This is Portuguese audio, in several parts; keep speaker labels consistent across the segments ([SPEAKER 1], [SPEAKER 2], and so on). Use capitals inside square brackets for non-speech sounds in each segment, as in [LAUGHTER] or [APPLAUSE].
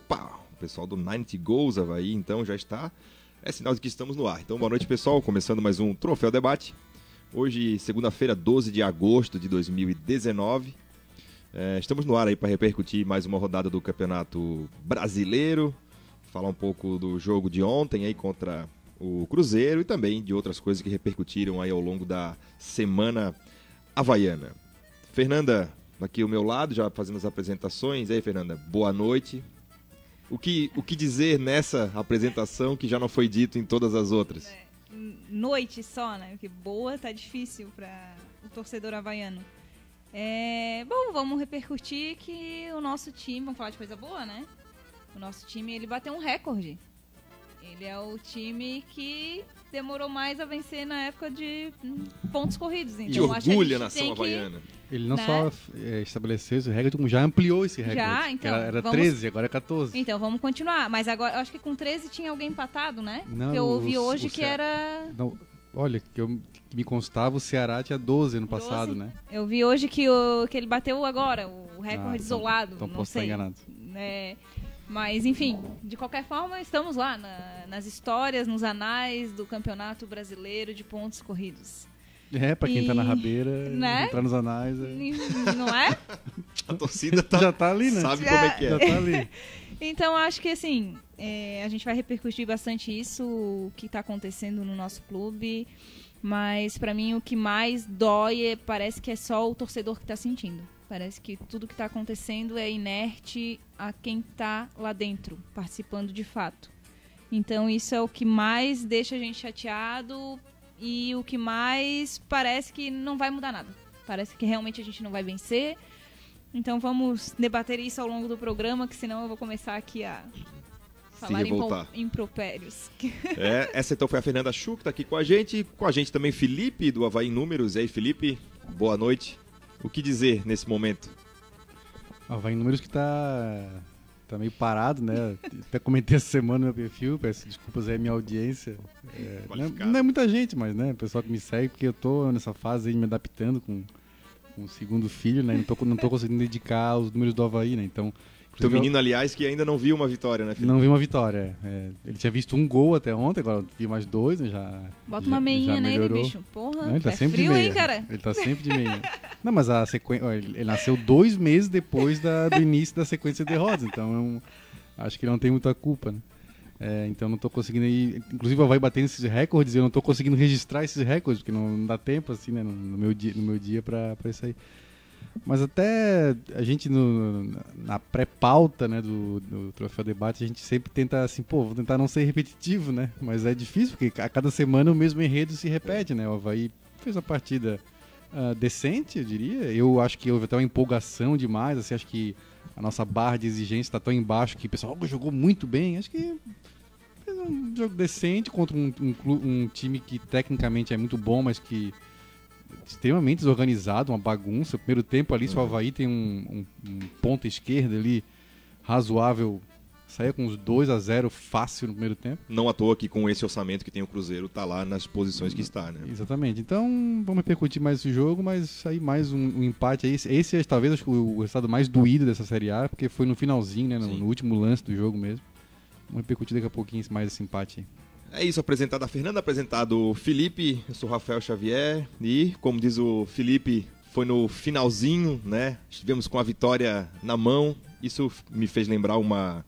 [SPEAKER 1] Opa, o pessoal do 90 Goals Havaí, então já está. É sinal de que estamos no ar. Então, boa noite, pessoal. Começando mais um Troféu Debate. Hoje, segunda-feira, 12 de agosto de 2019. É, estamos no ar aí para repercutir mais uma rodada do Campeonato Brasileiro, falar um pouco do jogo de ontem aí contra o Cruzeiro e também de outras coisas que repercutiram aí ao longo da semana havaiana. Fernanda, aqui ao meu lado, já fazendo as apresentações. E aí, Fernanda, boa noite. O que, o que dizer nessa apresentação que já não foi dito em todas as outras? É,
[SPEAKER 2] noite só, né? Porque boa tá difícil para o torcedor havaiano. É, bom, vamos repercutir que o nosso time, vamos falar de coisa boa, né? O nosso time, ele bateu um recorde. Ele é o time que demorou mais a vencer na época de pontos corridos.
[SPEAKER 1] Então, e orgulha a, a nação havaiana.
[SPEAKER 3] Ele não né? só é, estabeleceu esse recorde, como já ampliou esse recorde.
[SPEAKER 2] Já, então.
[SPEAKER 3] Era, era vamos... 13, agora é 14.
[SPEAKER 2] Então, vamos continuar. Mas agora, eu acho que com 13 tinha alguém empatado, né? Não, Porque eu ouvi o, hoje o que era...
[SPEAKER 3] Não, olha, que, eu, que me constava, o Ceará tinha 12 ano 12? passado, né?
[SPEAKER 2] Eu vi hoje que, o, que ele bateu agora, o recorde ah, então, isolado.
[SPEAKER 3] Então
[SPEAKER 2] não
[SPEAKER 3] posso
[SPEAKER 2] sei.
[SPEAKER 3] estar enganado.
[SPEAKER 2] É, mas, enfim, de qualquer forma, estamos lá na, nas histórias, nos anais do Campeonato Brasileiro de Pontos Corridos.
[SPEAKER 3] É, pra quem e... tá na rabeira, né? entrar nos anais.
[SPEAKER 2] É... Não é? [LAUGHS]
[SPEAKER 1] a torcida tá, [LAUGHS]
[SPEAKER 3] já tá ali, né?
[SPEAKER 1] Sabe já... como é que é.
[SPEAKER 3] Já tá ali. [LAUGHS]
[SPEAKER 2] então, acho que assim, é, a gente vai repercutir bastante isso, o que tá acontecendo no nosso clube. Mas para mim o que mais dói é, parece que é só o torcedor que tá sentindo. Parece que tudo que está acontecendo é inerte a quem está lá dentro, participando de fato. Então isso é o que mais deixa a gente chateado e o que mais parece que não vai mudar nada. Parece que realmente a gente não vai vencer. Então vamos debater isso ao longo do programa, que senão eu vou começar aqui a falar em impropérios.
[SPEAKER 1] É, essa então foi a Fernanda Chu, que está aqui com a gente. Com a gente também Felipe, do Havaí Números. E aí, Felipe, boa noite. O que dizer nesse momento?
[SPEAKER 3] Ah, vai em números que tá, tá meio parado, né? Até comentei essa semana no meu perfil, peço desculpas aí à minha audiência. É, não, é, não, é muita gente, mas né, o pessoal que me segue, porque eu tô nessa fase aí me adaptando com, com o segundo filho, né? Não tô, não tô conseguindo dedicar aos números do Havaí, né? Então
[SPEAKER 1] teu menino, aliás, que ainda não viu uma vitória, né,
[SPEAKER 3] Felipe? Não viu uma vitória. É. Ele tinha visto um gol até ontem, agora viu mais dois, né? Já.
[SPEAKER 2] Bota uma meinha nele, bicho. Porra, não,
[SPEAKER 3] ele tá
[SPEAKER 2] é
[SPEAKER 3] sempre
[SPEAKER 2] frio,
[SPEAKER 3] de meia.
[SPEAKER 2] hein, cara?
[SPEAKER 3] Ele tá sempre de meia. não, mas a sequência. Ele nasceu dois meses depois da, do início da sequência de derrotas, então é um... acho que ele não tem muita culpa, né? É, então não estou conseguindo ir. Inclusive, vai batendo esses recordes, eu não estou conseguindo registrar esses recordes, porque não, não, dá tempo, assim, né, no, no meu dia, no meu dia para isso aí. Mas até a gente, no, na pré-pauta né, do, do Troféu Debate, a gente sempre tenta assim, pô, vou tentar não ser repetitivo, né? Mas é difícil, porque a cada semana o mesmo enredo se repete, né? O Havaí fez uma partida uh, decente, eu diria. Eu acho que houve até uma empolgação demais, assim, acho que a nossa barra de exigência está tão embaixo que o pessoal oh, jogou muito bem. Acho que fez um jogo decente contra um, um, um time que tecnicamente é muito bom, mas que extremamente desorganizado, uma bagunça. O primeiro tempo ali, uhum. se o Havaí tem um, um, um ponta esquerda ali razoável, saia com uns 2 a 0 fácil no primeiro tempo.
[SPEAKER 1] Não à toa que com esse orçamento que tem o Cruzeiro, tá lá nas posições que está, né?
[SPEAKER 3] Exatamente. Então, vamos repercutir mais esse jogo, mas aí mais um, um empate aí. Esse é talvez o resultado mais doído dessa Série A, porque foi no finalzinho, né? No, no último lance do jogo mesmo. Vamos repercutir daqui a pouquinho mais esse empate aí.
[SPEAKER 1] É isso, apresentado a Fernanda, apresentado o Felipe, eu sou o Rafael Xavier e, como diz o Felipe, foi no finalzinho, né? Estivemos com a vitória na mão. Isso me fez lembrar uma,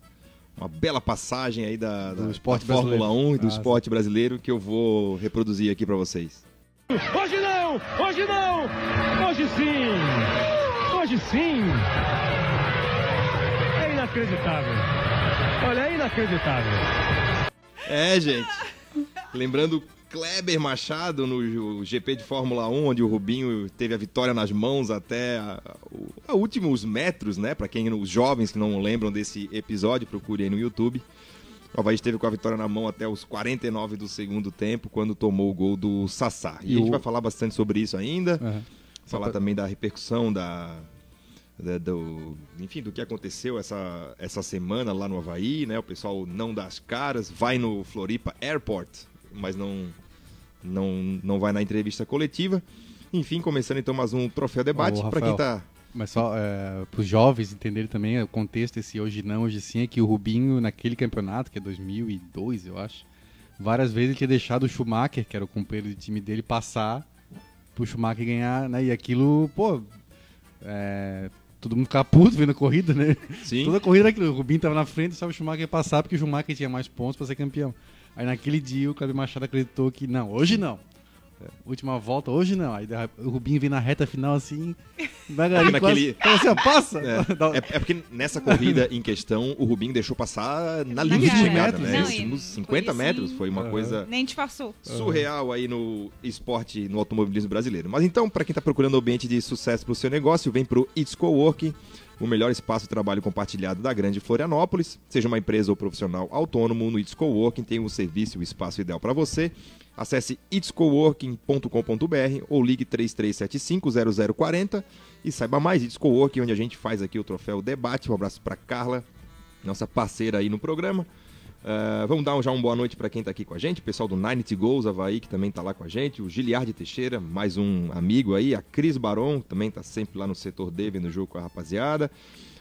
[SPEAKER 1] uma bela passagem aí da, da,
[SPEAKER 3] esporte
[SPEAKER 1] da Fórmula 1 e do ah, esporte sim. brasileiro que eu vou reproduzir aqui para vocês.
[SPEAKER 4] Hoje não! Hoje não! Hoje sim! Hoje sim! É inacreditável! Olha, é inacreditável!
[SPEAKER 1] É, gente. Lembrando Kleber Machado no GP de Fórmula 1, onde o Rubinho teve a vitória nas mãos até a, a, a últimos metros, né? Para quem os jovens que não lembram desse episódio, procure aí no YouTube. O Havaí esteve com a vitória na mão até os 49 do segundo tempo, quando tomou o gol do Sassá. E, e a gente vai falar bastante sobre isso ainda. Uhum. Falar pra... também da repercussão da, da, do, enfim, do que aconteceu essa, essa semana lá no Havaí, né? O pessoal não dá as caras, vai no Floripa Airport, mas não, não, não vai na entrevista coletiva. Enfim, começando então mais um troféu debate. Para quem está
[SPEAKER 3] Mas só é, para os jovens entenderem também o contexto esse hoje não, hoje sim, é que o Rubinho, naquele campeonato, que é 2002, eu acho, várias vezes ele tinha deixado o Schumacher, que era o companheiro de time dele, passar pro Schumacher ganhar, né? E aquilo, pô, é, todo mundo ficava puto vendo a corrida, né?
[SPEAKER 1] Sim.
[SPEAKER 3] Toda a corrida era aquilo, o Rubinho tava na frente, só o Schumacher ia passar, porque o Schumacher tinha mais pontos para ser campeão. Aí naquele dia o Cláudio Machado acreditou que não, hoje não. É, Última volta, hoje não. Aí o Rubinho vem na reta final assim, devagarinho,
[SPEAKER 1] Naquele-
[SPEAKER 3] quase, assim, ó, passa!
[SPEAKER 1] É, [LAUGHS]
[SPEAKER 3] Dá-
[SPEAKER 1] é, é porque nessa corrida em questão, o Rubinho deixou passar na
[SPEAKER 2] Na
[SPEAKER 1] linha de chegada,
[SPEAKER 3] Não,
[SPEAKER 1] né?
[SPEAKER 3] e
[SPEAKER 1] Nos
[SPEAKER 2] foi
[SPEAKER 1] 50
[SPEAKER 2] assim-
[SPEAKER 1] metros, foi uma
[SPEAKER 3] Aham.
[SPEAKER 1] coisa
[SPEAKER 2] Nem te passou.
[SPEAKER 1] surreal aí no esporte, no automobilismo brasileiro. Mas então, para quem está procurando ambiente de sucesso para o seu negócio, vem para o It's Coworking, o melhor espaço de trabalho compartilhado da grande Florianópolis. Seja uma empresa ou profissional autônomo, no It's Coworking tem o serviço e o espaço ideal para você. Acesse itscoworking.com.br ou ligue 33750040 e saiba mais. It's Coworking, onde a gente faz aqui o troféu debate. Um abraço para Carla, nossa parceira aí no programa. Uh, vamos dar já uma boa noite para quem está aqui com a gente, o pessoal do Ninety Goals Havaí, que também está lá com a gente, o Giliardi Teixeira, mais um amigo aí, a Cris Baron, também está sempre lá no setor D, vendo o jogo com a rapaziada,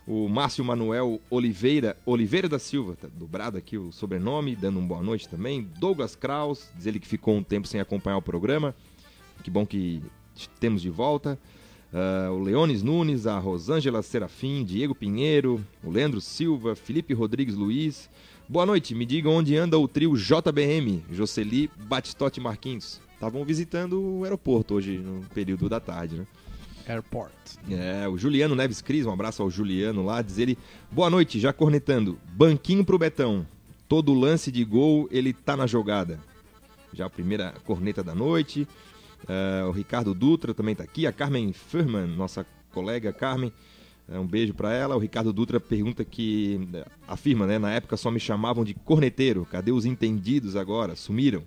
[SPEAKER 1] o Márcio Manuel Oliveira, Oliveira da Silva, tá dobrado aqui o sobrenome, dando uma boa noite também, Douglas Kraus, diz ele que ficou um tempo sem acompanhar o programa, que bom que temos de volta, Uh, o Leones Nunes, a Rosângela Serafim, Diego Pinheiro, o Leandro Silva, Felipe Rodrigues Luiz. Boa noite, me digam onde anda o trio JBM, Jocely, Batistote Marquinhos. Estavam visitando o aeroporto hoje, no período da tarde, né?
[SPEAKER 3] Airport.
[SPEAKER 1] É, o Juliano Neves Cris, um abraço ao Juliano lá, diz ele, boa noite, já cornetando, banquinho pro Betão, todo lance de gol ele tá na jogada. Já a primeira corneta da noite, É, o Ricardo Dutra também tá aqui, a Carmen Furman, nossa colega Carmen, é, um beijo para ela. O Ricardo Dutra pergunta que, afirma, né, na época só me chamavam de corneteiro, cadê os entendidos agora? Sumiram.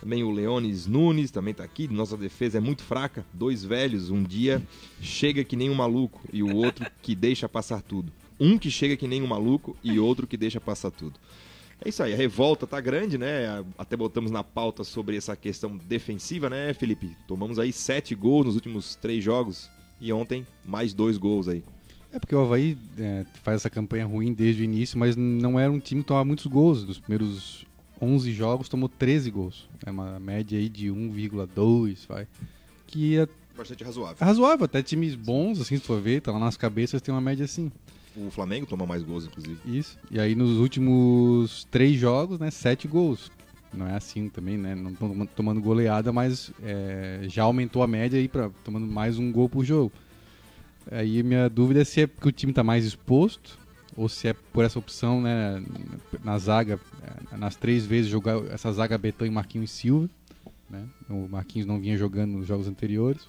[SPEAKER 1] Também o Leones Nunes também tá aqui. Nossa defesa é muito fraca. Dois velhos, um dia chega que nem um maluco e o outro que deixa passar tudo. Um que chega que nem um maluco e outro que deixa passar tudo. É isso aí, a revolta tá grande, né? Até botamos na pauta sobre essa questão defensiva, né, Felipe? Tomamos aí sete gols nos últimos três jogos e ontem mais dois gols aí.
[SPEAKER 3] É porque o Havaí é, faz essa campanha ruim desde o início, mas não era um time que tomava muitos gols. Nos primeiros 11 jogos tomou 13 gols. É uma média aí de 1,2, vai. Que é
[SPEAKER 1] Bastante razoável.
[SPEAKER 3] razoável, até times bons, assim, se for ver, tá lá nas cabeças, tem uma média assim.
[SPEAKER 1] O Flamengo toma mais gols, inclusive.
[SPEAKER 3] Isso. E aí nos últimos três jogos, né, sete gols. Não é assim também, né? Não estão tomando goleada, mas é, já aumentou a média aí para tomando mais um gol por jogo. Aí minha dúvida é se é porque o time está mais exposto ou se é por essa opção, né, na zaga, é, nas três vezes jogar essa zaga Betão e Marquinhos Silva, né? O Marquinhos não vinha jogando nos jogos anteriores.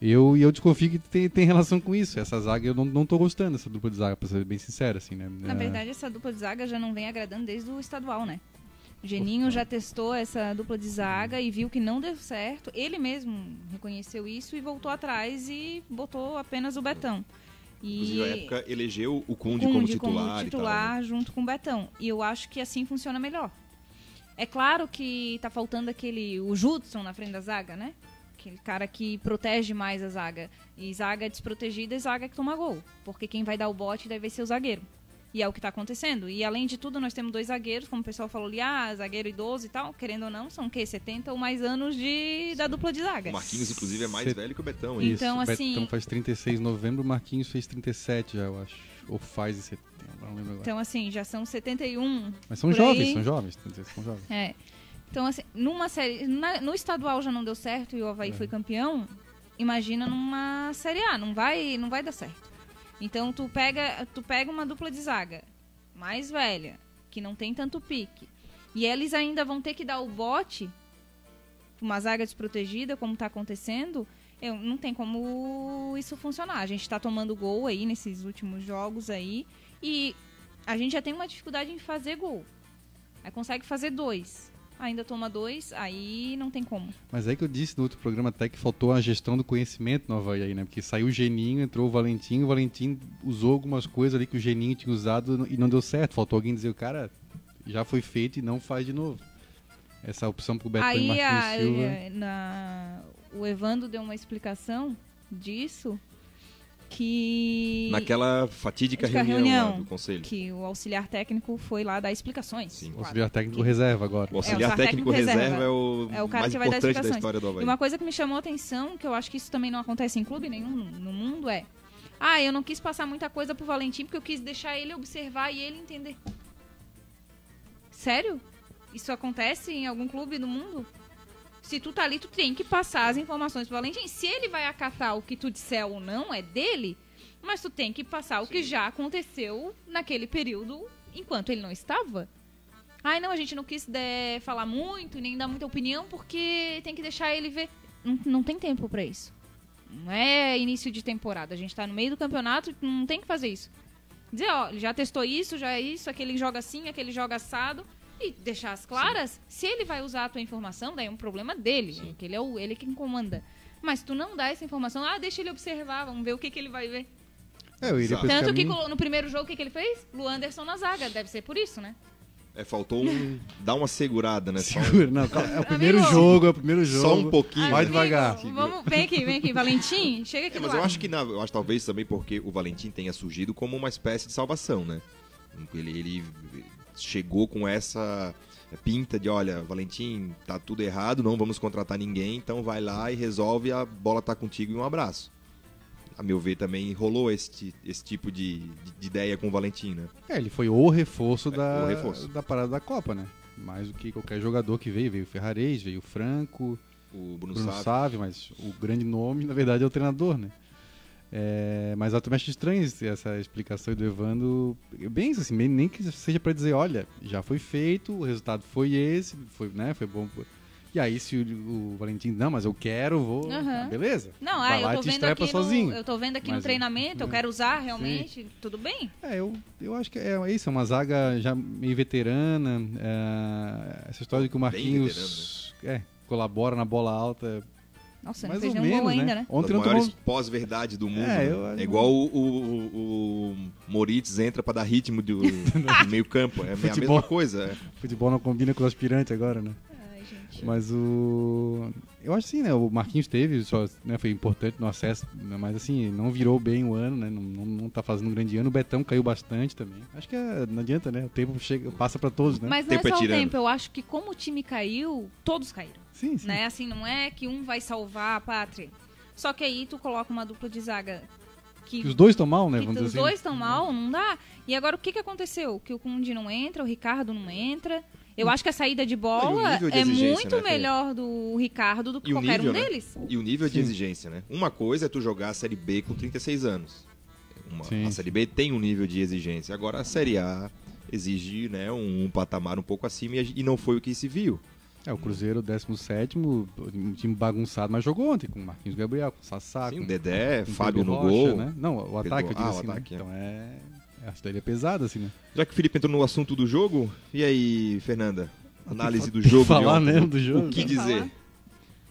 [SPEAKER 3] Eu, e eu desconfio que tem, tem relação com isso. Essa zaga eu não, não tô gostando dessa dupla de zaga, pra ser bem sincero, assim, né?
[SPEAKER 2] Na
[SPEAKER 3] É,
[SPEAKER 2] verdade, essa dupla de zaga já não vem agradando desde o estadual, né? Geninho já testou essa dupla de zaga e viu que não deu certo. Ele mesmo reconheceu isso e voltou atrás e botou apenas o Betão.
[SPEAKER 1] Inclusive, na
[SPEAKER 2] E
[SPEAKER 1] época, elegeu o Conde,
[SPEAKER 2] Conde
[SPEAKER 1] como titular.
[SPEAKER 2] como titular
[SPEAKER 1] tal, né?
[SPEAKER 2] junto com o Betão. E eu acho que assim funciona melhor. É claro que tá faltando aquele o Judson na frente da zaga, né? Aquele cara que protege mais a zaga. E zaga desprotegida é zaga que toma gol. Porque quem vai dar o bote vai ser o zagueiro. E é o que tá acontecendo. E além de tudo, nós temos dois zagueiros, como o pessoal falou ali, ah, zagueiro idoso e tal, querendo ou não, são o quê? 70 ou mais anos de, da dupla de zaga.
[SPEAKER 1] O Marquinhos, inclusive, é mais
[SPEAKER 3] Cê-
[SPEAKER 1] velho que o Betão. hein?
[SPEAKER 3] Isso,
[SPEAKER 2] Então,
[SPEAKER 3] o
[SPEAKER 2] assim-
[SPEAKER 3] Betão faz 36 de novembro, o Marquinhos fez 37 já, eu acho. Ou faz em setembro, não lembro agora.
[SPEAKER 2] Então, assim, já são 71.
[SPEAKER 3] Mas são jovens,
[SPEAKER 2] aí.
[SPEAKER 3] são jovens, são jovens.
[SPEAKER 2] É. Então, assim, numa série. na- no estadual já não deu certo e o Havaí foi campeão. Imagina numa série A, não vai, não vai dar certo. Então tu pega, tu pega uma dupla de zaga mais velha, que não tem tanto pique. E eles ainda vão ter que dar o bote uma zaga desprotegida, como tá acontecendo. Eu, não tem como isso funcionar. A gente tá tomando gol aí nesses últimos jogos aí. E a gente já tem uma dificuldade em fazer gol. Aí consegue fazer dois. Ainda toma dois, aí não tem como.
[SPEAKER 3] Mas aí que eu disse no outro programa até que faltou a gestão do conhecimento no Havaí aí, né? Porque saiu o Geninho, entrou o Valentim, o Valentim usou algumas coisas ali que o Geninho tinha usado e não deu certo. Faltou alguém dizer, o cara já foi feito e não faz de novo. Essa opção pro Betão e
[SPEAKER 2] aí
[SPEAKER 3] Marquinhos
[SPEAKER 2] a-
[SPEAKER 3] Silva.
[SPEAKER 2] na- o Evandro deu uma explicação disso. Que
[SPEAKER 1] Naquela fatídica
[SPEAKER 2] Dica
[SPEAKER 1] reunião, lá
[SPEAKER 2] reunião,
[SPEAKER 1] do conselho.
[SPEAKER 2] que o auxiliar técnico foi lá dar explicações.
[SPEAKER 1] Sim.
[SPEAKER 3] O
[SPEAKER 2] Claro.
[SPEAKER 3] auxiliar técnico reserva agora.
[SPEAKER 1] O auxiliar
[SPEAKER 2] É, o
[SPEAKER 1] técnico
[SPEAKER 2] técnico
[SPEAKER 1] reserva,
[SPEAKER 2] reserva.
[SPEAKER 1] é o,
[SPEAKER 2] É o cara
[SPEAKER 1] mais
[SPEAKER 2] que vai dar
[SPEAKER 1] importante da
[SPEAKER 2] explicações.
[SPEAKER 1] história do
[SPEAKER 2] E
[SPEAKER 1] Havaí.
[SPEAKER 2] uma coisa que me chamou a atenção, que eu acho que isso também não acontece em clube nenhum no mundo, é. Ah, eu não quis passar muita coisa pro Valentim porque eu quis deixar ele observar e ele entender. Sério? Isso acontece em algum clube do mundo? Se tu tá ali, tu tem que passar as informações pro Valentim. Se ele vai acatar o que tu disser ou não, é dele. Mas tu tem que passar o que já aconteceu naquele período enquanto ele não estava. Ai, não, a gente não quis né, falar muito, nem dar muita opinião, porque tem que deixar ele ver. Não, não tem tempo pra isso. Não é início de temporada. A gente tá no meio do campeonato, não tem que fazer isso. Dizer, ó, ele já testou isso, já é isso, aquele joga assim, aquele joga assado. E deixar as claras. Se ele vai usar a tua informação, daí é um problema dele. Porque ele é o, ele quem comanda. Mas tu não dá essa informação, ah, deixa ele observar, vamos ver o que, que ele vai ver.
[SPEAKER 3] É, eu iria
[SPEAKER 2] Tanto que no primeiro jogo, o que, que ele fez? Luanderson na zaga. Deve ser por isso, né?
[SPEAKER 1] É, faltou um. dar uma segurada, né?
[SPEAKER 3] Segura, não, calma, é o primeiro
[SPEAKER 2] Amigo.
[SPEAKER 3] jogo, é o primeiro jogo.
[SPEAKER 1] só um pouquinho.
[SPEAKER 3] Vai devagar.
[SPEAKER 2] Vamos, vem aqui, vem aqui. Valentim, chega aqui
[SPEAKER 1] É,
[SPEAKER 2] do
[SPEAKER 1] mas eu acho que na- eu acho talvez também porque o Valentim tenha surgido como uma espécie de salvação, né? Ele, ele chegou com essa pinta de, olha, Valentim, tá tudo errado, não vamos contratar ninguém, então vai lá e resolve, a bola tá contigo e um abraço. A meu ver também rolou esse, esse tipo de, de- de ideia com o Valentim, né?
[SPEAKER 3] É, ele foi o reforço,
[SPEAKER 1] É,
[SPEAKER 3] da,
[SPEAKER 1] o reforço.
[SPEAKER 3] da parada da Copa, né? Mais do que qualquer jogador que veio. Veio o Ferrarez, veio o Franco,
[SPEAKER 1] O Bruno,
[SPEAKER 3] Bruno
[SPEAKER 1] Sávio.
[SPEAKER 3] Sávio, mas o grande nome, na verdade, é o treinador, né? É, mas eu também acho estranho essa explicação do Evandro. Bem isso, assim, nem- que seja pra dizer, olha, já foi feito, o resultado foi esse, foi, né, foi bom. E aí, se o, o Valentim, não, mas eu quero, vou.
[SPEAKER 2] Aham.
[SPEAKER 3] ah, beleza.
[SPEAKER 2] Não, ah,
[SPEAKER 3] lá
[SPEAKER 2] eu tô
[SPEAKER 3] te
[SPEAKER 2] vendo
[SPEAKER 3] estrepa
[SPEAKER 2] aqui
[SPEAKER 3] sozinho.
[SPEAKER 2] no, eu tô vendo aqui no
[SPEAKER 3] Mas,
[SPEAKER 2] treinamento, eu
[SPEAKER 3] né?
[SPEAKER 2] quero usar realmente, tudo bem.
[SPEAKER 3] É, eu, eu acho que é, é isso, é uma zaga já meio veterana. é, essa história de que o Marquinhos é, colabora na bola alta.
[SPEAKER 2] Nossa,
[SPEAKER 3] mais
[SPEAKER 2] não fez nenhum
[SPEAKER 3] menos,
[SPEAKER 2] gol ainda,
[SPEAKER 3] né?
[SPEAKER 2] né?
[SPEAKER 1] Uma
[SPEAKER 3] Ontem
[SPEAKER 1] das
[SPEAKER 3] não tomou.
[SPEAKER 1] maiores pós-verdade do mundo.
[SPEAKER 3] É,
[SPEAKER 1] né?
[SPEAKER 3] eu acho-
[SPEAKER 1] é igual o, o, o Moritz entra pra dar ritmo do, [LAUGHS] do meio campo. É a
[SPEAKER 3] Futebol.
[SPEAKER 1] mesma coisa. é.
[SPEAKER 3] Futebol não combina com o aspirante agora, né?
[SPEAKER 2] Ai, gente.
[SPEAKER 3] Mas o. Eu acho assim, né? O Marquinhos teve, só, né, foi importante no acesso, né, mas assim, não virou bem o ano, né? Não, não, não tá fazendo um grande ano. O Betão caiu bastante também. Acho que é- não adianta, né? O tempo chega, passa pra todos, né?
[SPEAKER 2] Mas não é
[SPEAKER 1] Tempo é
[SPEAKER 2] só o tempo, eu acho que como o time caiu, todos caíram.
[SPEAKER 3] Sim, sim.
[SPEAKER 2] Né? Assim, não é que um vai salvar a pátria. Só que aí tu coloca uma dupla de zaga que,
[SPEAKER 3] Que os dois estão mal, né? Vamos
[SPEAKER 2] os
[SPEAKER 3] dizer assim.
[SPEAKER 2] dois estão mal, não dá. E agora o que, que aconteceu? Que o Kundi não entra, o Ricardo não entra. Eu acho que a saída de bola
[SPEAKER 1] de
[SPEAKER 2] é
[SPEAKER 1] exigência,
[SPEAKER 2] muito
[SPEAKER 1] né,
[SPEAKER 2] melhor do Ricardo do que
[SPEAKER 1] o
[SPEAKER 2] qualquer
[SPEAKER 1] nível,
[SPEAKER 2] um
[SPEAKER 1] né?
[SPEAKER 2] deles.
[SPEAKER 1] E o nível de
[SPEAKER 3] Sim.
[SPEAKER 1] exigência, né? Uma coisa é tu jogar a Série B com 36 anos. Uma- a Série B tem um nível de exigência. Agora a Série A exige né, um, um patamar um pouco acima e, e não foi o que se viu.
[SPEAKER 3] É, o Cruzeiro, 17, um time bagunçado, mas jogou ontem com o Marquinhos Gabriel, com o Sassá,
[SPEAKER 1] Sim,
[SPEAKER 3] com
[SPEAKER 1] o Dedé,
[SPEAKER 3] com o
[SPEAKER 1] Fábio
[SPEAKER 3] Pedro
[SPEAKER 1] no
[SPEAKER 3] Rocha,
[SPEAKER 1] gol.
[SPEAKER 3] Né? Não, o ataque, eu digo
[SPEAKER 1] Ah, o
[SPEAKER 3] assim, né?
[SPEAKER 1] ataque, é.
[SPEAKER 3] Então é. A história é pesada, assim, né?
[SPEAKER 1] Já que o Felipe entrou no assunto do jogo, e aí, Fernanda? Análise do jogo.
[SPEAKER 3] falar mesmo do jogo.
[SPEAKER 1] O que
[SPEAKER 2] que
[SPEAKER 1] dizer?
[SPEAKER 2] falar.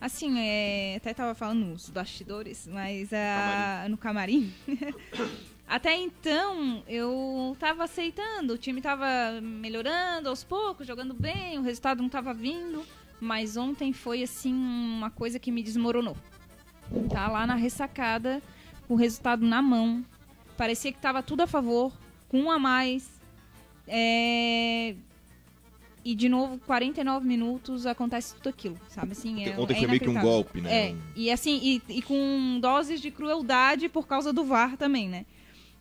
[SPEAKER 2] Assim, é, até tava falando nos bastidores, mas ah, no camarim. [LAUGHS] até então eu tava aceitando, o time tava melhorando aos poucos, jogando bem, o resultado não tava vindo, mas ontem foi assim uma coisa que me desmoronou. Tá lá na ressacada, com o resultado na mão. Parecia que tava tudo a favor, com um a mais. É, e de novo, 49 minutos acontece tudo aquilo, sabe? Assim, é,
[SPEAKER 1] Ontem
[SPEAKER 2] é
[SPEAKER 1] foi meio que um golpe, né?
[SPEAKER 2] É, e assim, e, e com doses de crueldade por causa do VAR também, né?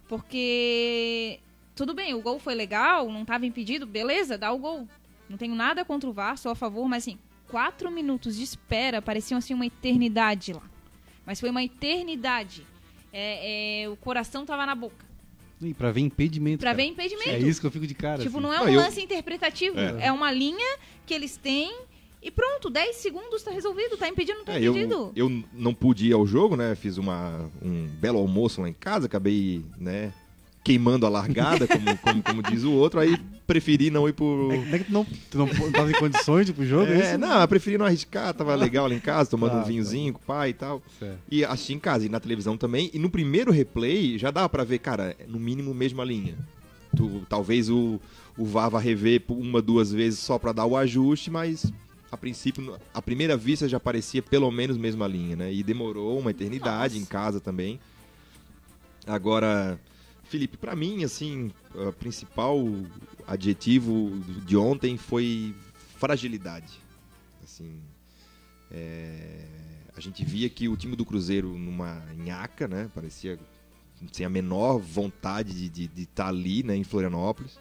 [SPEAKER 2] Porque tudo bem, o gol foi legal, não estava impedido, beleza, dá o gol. Não tenho nada contra o VAR, sou a favor, mas assim, quatro minutos de espera pareciam assim uma eternidade lá. Mas foi uma eternidade. É, é, o coração tava na boca.
[SPEAKER 3] E pra ver impedimento.
[SPEAKER 2] Pra
[SPEAKER 3] cara.
[SPEAKER 2] ver impedimento.
[SPEAKER 3] É isso que eu fico de cara.
[SPEAKER 2] Tipo,
[SPEAKER 3] assim.
[SPEAKER 2] não é
[SPEAKER 1] Não,
[SPEAKER 2] um
[SPEAKER 1] eu-
[SPEAKER 2] lance interpretativo.
[SPEAKER 1] É.
[SPEAKER 2] É. uma linha que eles têm e pronto, 10 segundos tá resolvido. Tá impedido, não tá
[SPEAKER 1] É, eu,
[SPEAKER 2] impedido.
[SPEAKER 1] eu não pude ir ao jogo, né? Fiz uma, um belo almoço lá em casa, acabei, né? Queimando a largada, [LAUGHS] como, como, como diz o outro, aí preferi não ir pro.
[SPEAKER 3] É, é que tu não, tu não tava em condições de ir pro jogo, é,
[SPEAKER 1] É,
[SPEAKER 3] isso?
[SPEAKER 1] não, eu preferi não arriscar, tava legal lá em casa, tomando
[SPEAKER 3] Tá,
[SPEAKER 1] um vinhozinho com o pai e tal.
[SPEAKER 3] Certo.
[SPEAKER 1] E assisti em casa e na televisão também. E no primeiro replay já dava pra ver, cara, no mínimo mesma linha. Tu, talvez o, o VAR vá rever uma, duas vezes só pra dar o ajuste, mas a princípio, a primeira vista já parecia pelo menos mesma linha, né? E demorou uma eternidade
[SPEAKER 2] Nossa.
[SPEAKER 1] em casa também. Agora, Felipe, pra mim, assim, o principal adjetivo de ontem foi fragilidade. Assim, é, a gente via que o time do Cruzeiro numa nhaca, né? Parecia sem a menor vontade de estar tá ali, né, em Florianópolis.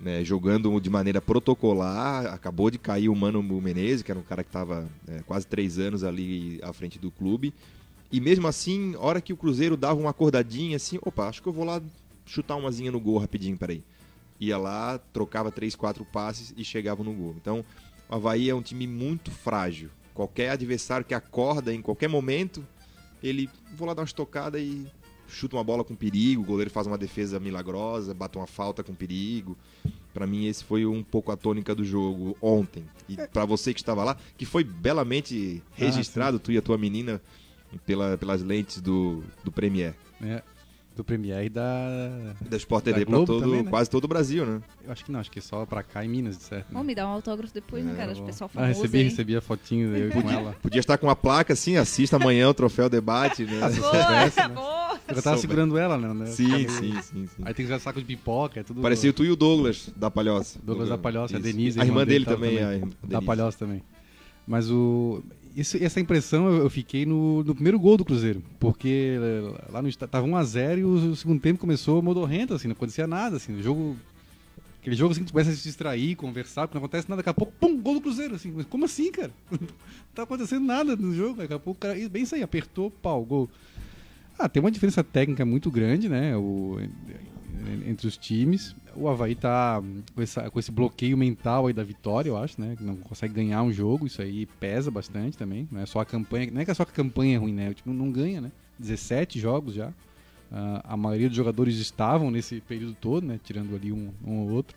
[SPEAKER 1] Né, jogando de maneira protocolar, acabou de cair o Mano Menezes, que era um cara que estava é, quase três anos ali à frente do clube, e mesmo assim, hora que o Cruzeiro dava uma acordadinha, assim, opa, acho que eu vou lá chutar umazinha no gol rapidinho, peraí. Ia lá, trocava três, quatro passes e chegava no gol. Então, o Havaí é um time muito frágil. Qualquer adversário que acorda em qualquer momento, ele vou lá dar uma estocada e chuta uma bola com perigo, o goleiro faz uma defesa milagrosa, bate uma falta com perigo. Para mim esse foi um pouco a tônica do jogo ontem. E para você que estava lá, que foi belamente ah, registrado, ah, tu e a tua menina pela, pelas lentes do, do Premier.
[SPEAKER 3] É do Premiere e da.
[SPEAKER 1] Da Sport TV pra todo, também, né? quase todo o Brasil, né?
[SPEAKER 3] Eu acho que não, acho que só pra cá em Minas, de certo.
[SPEAKER 2] Né? me dá um autógrafo depois, né, é, né, cara? O pessoal
[SPEAKER 3] famoso. Ah, recebi, recebi a fotinho [LAUGHS] eu com ela.
[SPEAKER 1] Podia estar com uma placa assim, assista amanhã o troféu debate, né? [LAUGHS]
[SPEAKER 2] Ah, soubesse, né? Eu
[SPEAKER 3] tava segurando ela, né?
[SPEAKER 1] Sim, sim, sim, sim,
[SPEAKER 3] Aí tem que usar saco de pipoca, é tudo.
[SPEAKER 1] Parecia tu e o Douglas da Palhoça.
[SPEAKER 3] Douglas da Palhoça, a Denise.
[SPEAKER 1] A irmã dele, dele também, também. A
[SPEAKER 3] da Palhoça também. Mas o isso, essa impressão eu, fiquei no, no, primeiro gol do Cruzeiro, porque eh, lá no estava 1 a 0 e o, segundo tempo começou modorrento, assim, não acontecia nada, assim, o jogo aquele jogo assim que tu começa a se distrair, conversar, porque não acontece nada, daqui a pouco, pum, gol do Cruzeiro, assim, mas como assim, cara? [LAUGHS] não tá acontecendo nada no jogo, daqui a pouco o cara, bem isso aí, apertou, pau, gol. Ah, tem uma diferença técnica muito grande, né, o, entre os times. O Havaí tá com, essa, com esse bloqueio mental aí da vitória, eu acho, né? Que não consegue ganhar um jogo, isso aí pesa bastante também. Não é só a campanha, não é que é só a campanha é ruim, né? O time não ganha, né? 17 jogos já. Uh, a maioria dos jogadores estavam nesse período todo, né? Tirando ali um, um ou outro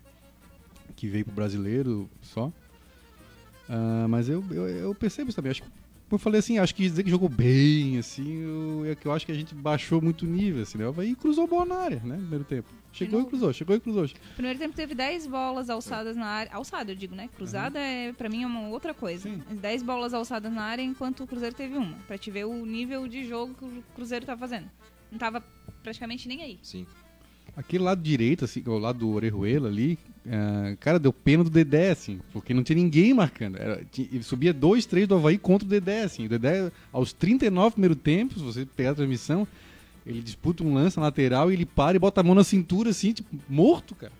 [SPEAKER 3] que veio pro brasileiro só. Uh, mas eu, eu, eu, percebo isso também. Acho que eu falei assim, acho que dizer que jogou bem, assim, eu, é que eu acho que a gente baixou muito o nível, assim, né? E cruzou bola na área, né? Primeiro tempo. Chegou e cruzou, chegou e cruzou.
[SPEAKER 2] Primeiro tempo teve 10 bolas alçadas na área. Alçada, eu digo, né? Cruzada uhum. é, pra mim, é uma outra coisa. Sim. 10 bolas alçadas na área, enquanto o Cruzeiro teve uma. Pra te ver o nível de jogo que o Cruzeiro tá fazendo. Não tava praticamente nem aí.
[SPEAKER 1] Sim.
[SPEAKER 3] Aquele lado direito, assim, o lado do Orejuela ali, uh, cara, deu pena do Dedé, assim, porque não tinha ninguém marcando. Era, tinha, ele subia dois, três do Havaí contra o Dedé, assim. O Dedé, aos 39 primeiro tempos, você pegar a transmissão, ele disputa um lance na lateral e ele para e bota a mão na cintura, assim, tipo, morto, cara.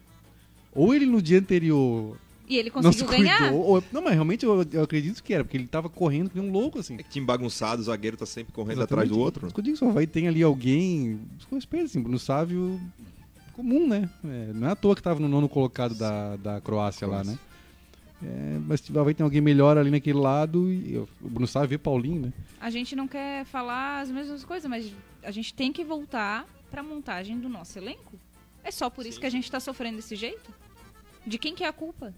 [SPEAKER 3] Ou ele no dia anterior
[SPEAKER 2] e ele conseguiu ganhar? Ou,
[SPEAKER 3] não, mas realmente eu, eu, acredito que era, porque ele tava correndo que nem um louco, assim.
[SPEAKER 1] É que time bagunçado, o zagueiro tá sempre correndo Exatamente. atrás do outro.
[SPEAKER 3] Eu digo só, vai ter ali alguém, com respeito, assim, Bruno Sávio comum, né? É, não é à toa que estava no nono colocado da, da Croácia lá, né? É, mas vai ter alguém melhor ali naquele lado e o Bruno Sá vê Paulinho, né?
[SPEAKER 2] A gente não quer falar as mesmas coisas, mas a gente tem que voltar para a montagem do nosso elenco. É só por Sim. isso que a gente está sofrendo desse jeito? De quem que é a culpa?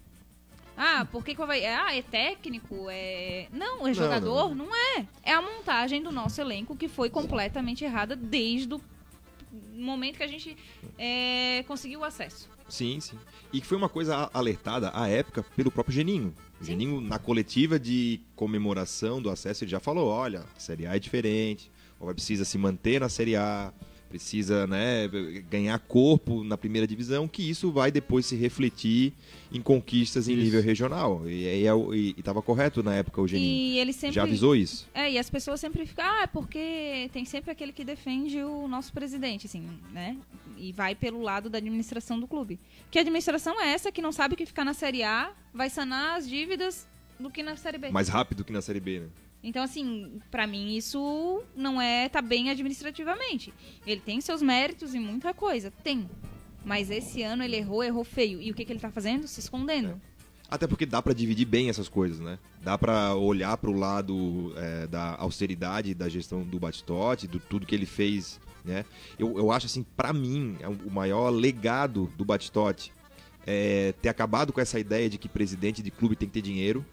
[SPEAKER 2] Ah, por que, que vai. Ah, é técnico? É. Não, é jogador? Não, não. não é. É a montagem do nosso elenco que foi completamente errada desde o momento que a gente é, conseguiu o acesso.
[SPEAKER 1] Sim, sim. E que foi uma coisa alertada à época pelo próprio Geninho. O Geninho, na coletiva de comemoração do acesso, ele já falou: olha, a Série A é diferente, ou precisa se manter na Série A, precisa né, ganhar corpo na primeira divisão, que isso vai depois se refletir em conquistas em isso. nível regional. E estava correto na época o Geninho.
[SPEAKER 2] E ele sempre,
[SPEAKER 1] já avisou isso.
[SPEAKER 2] É, e as pessoas sempre ficam, ah, é porque tem sempre aquele que defende o nosso presidente, assim, né? E vai pelo lado da administração do clube. Que administração é essa que não sabe que ficar na Série A vai sanar as dívidas do que na Série B?
[SPEAKER 1] Mais rápido que na Série B, né?
[SPEAKER 2] Então, assim, para mim isso não é tá bem administrativamente. Ele tem seus méritos e muita coisa, tem. Mas esse ano ele errou, errou feio. E o que, que ele tá fazendo? Se escondendo. É.
[SPEAKER 1] Até porque dá para dividir bem essas coisas, né? Dá para olhar para o lado é, da austeridade da gestão do Batistote, do tudo que ele fez, né? Eu, eu acho assim, para mim, é o maior legado do Batistote é ter acabado com essa ideia de que presidente de clube tem que ter dinheiro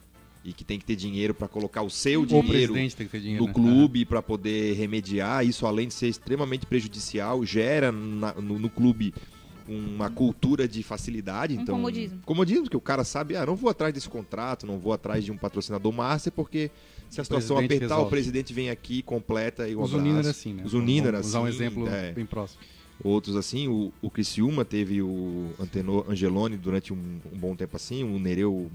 [SPEAKER 1] e que tem que ter dinheiro para colocar o seu o dinheiro, dinheiro, no né? clube é. para poder remediar. Isso, além de ser extremamente prejudicial, gera na, no, no, clube uma cultura de facilidade.
[SPEAKER 2] Um
[SPEAKER 1] então,
[SPEAKER 2] comodismo.
[SPEAKER 1] Comodismo, que o cara sabe, ah, não vou atrás desse contrato, não vou atrás de um patrocinador master, porque se a
[SPEAKER 3] O
[SPEAKER 1] situação apertar, o
[SPEAKER 3] resolve.
[SPEAKER 1] presidente vem aqui, completa e o
[SPEAKER 3] O Zunino
[SPEAKER 1] abraço.
[SPEAKER 3] era assim, né?
[SPEAKER 1] O Zunino era
[SPEAKER 3] Vamos usar um
[SPEAKER 1] assim,
[SPEAKER 3] exemplo
[SPEAKER 1] é.
[SPEAKER 3] bem próximo.
[SPEAKER 1] Outros assim, o, o Criciúma teve o Antenor Angeloni durante um, um bom tempo assim, o Nereu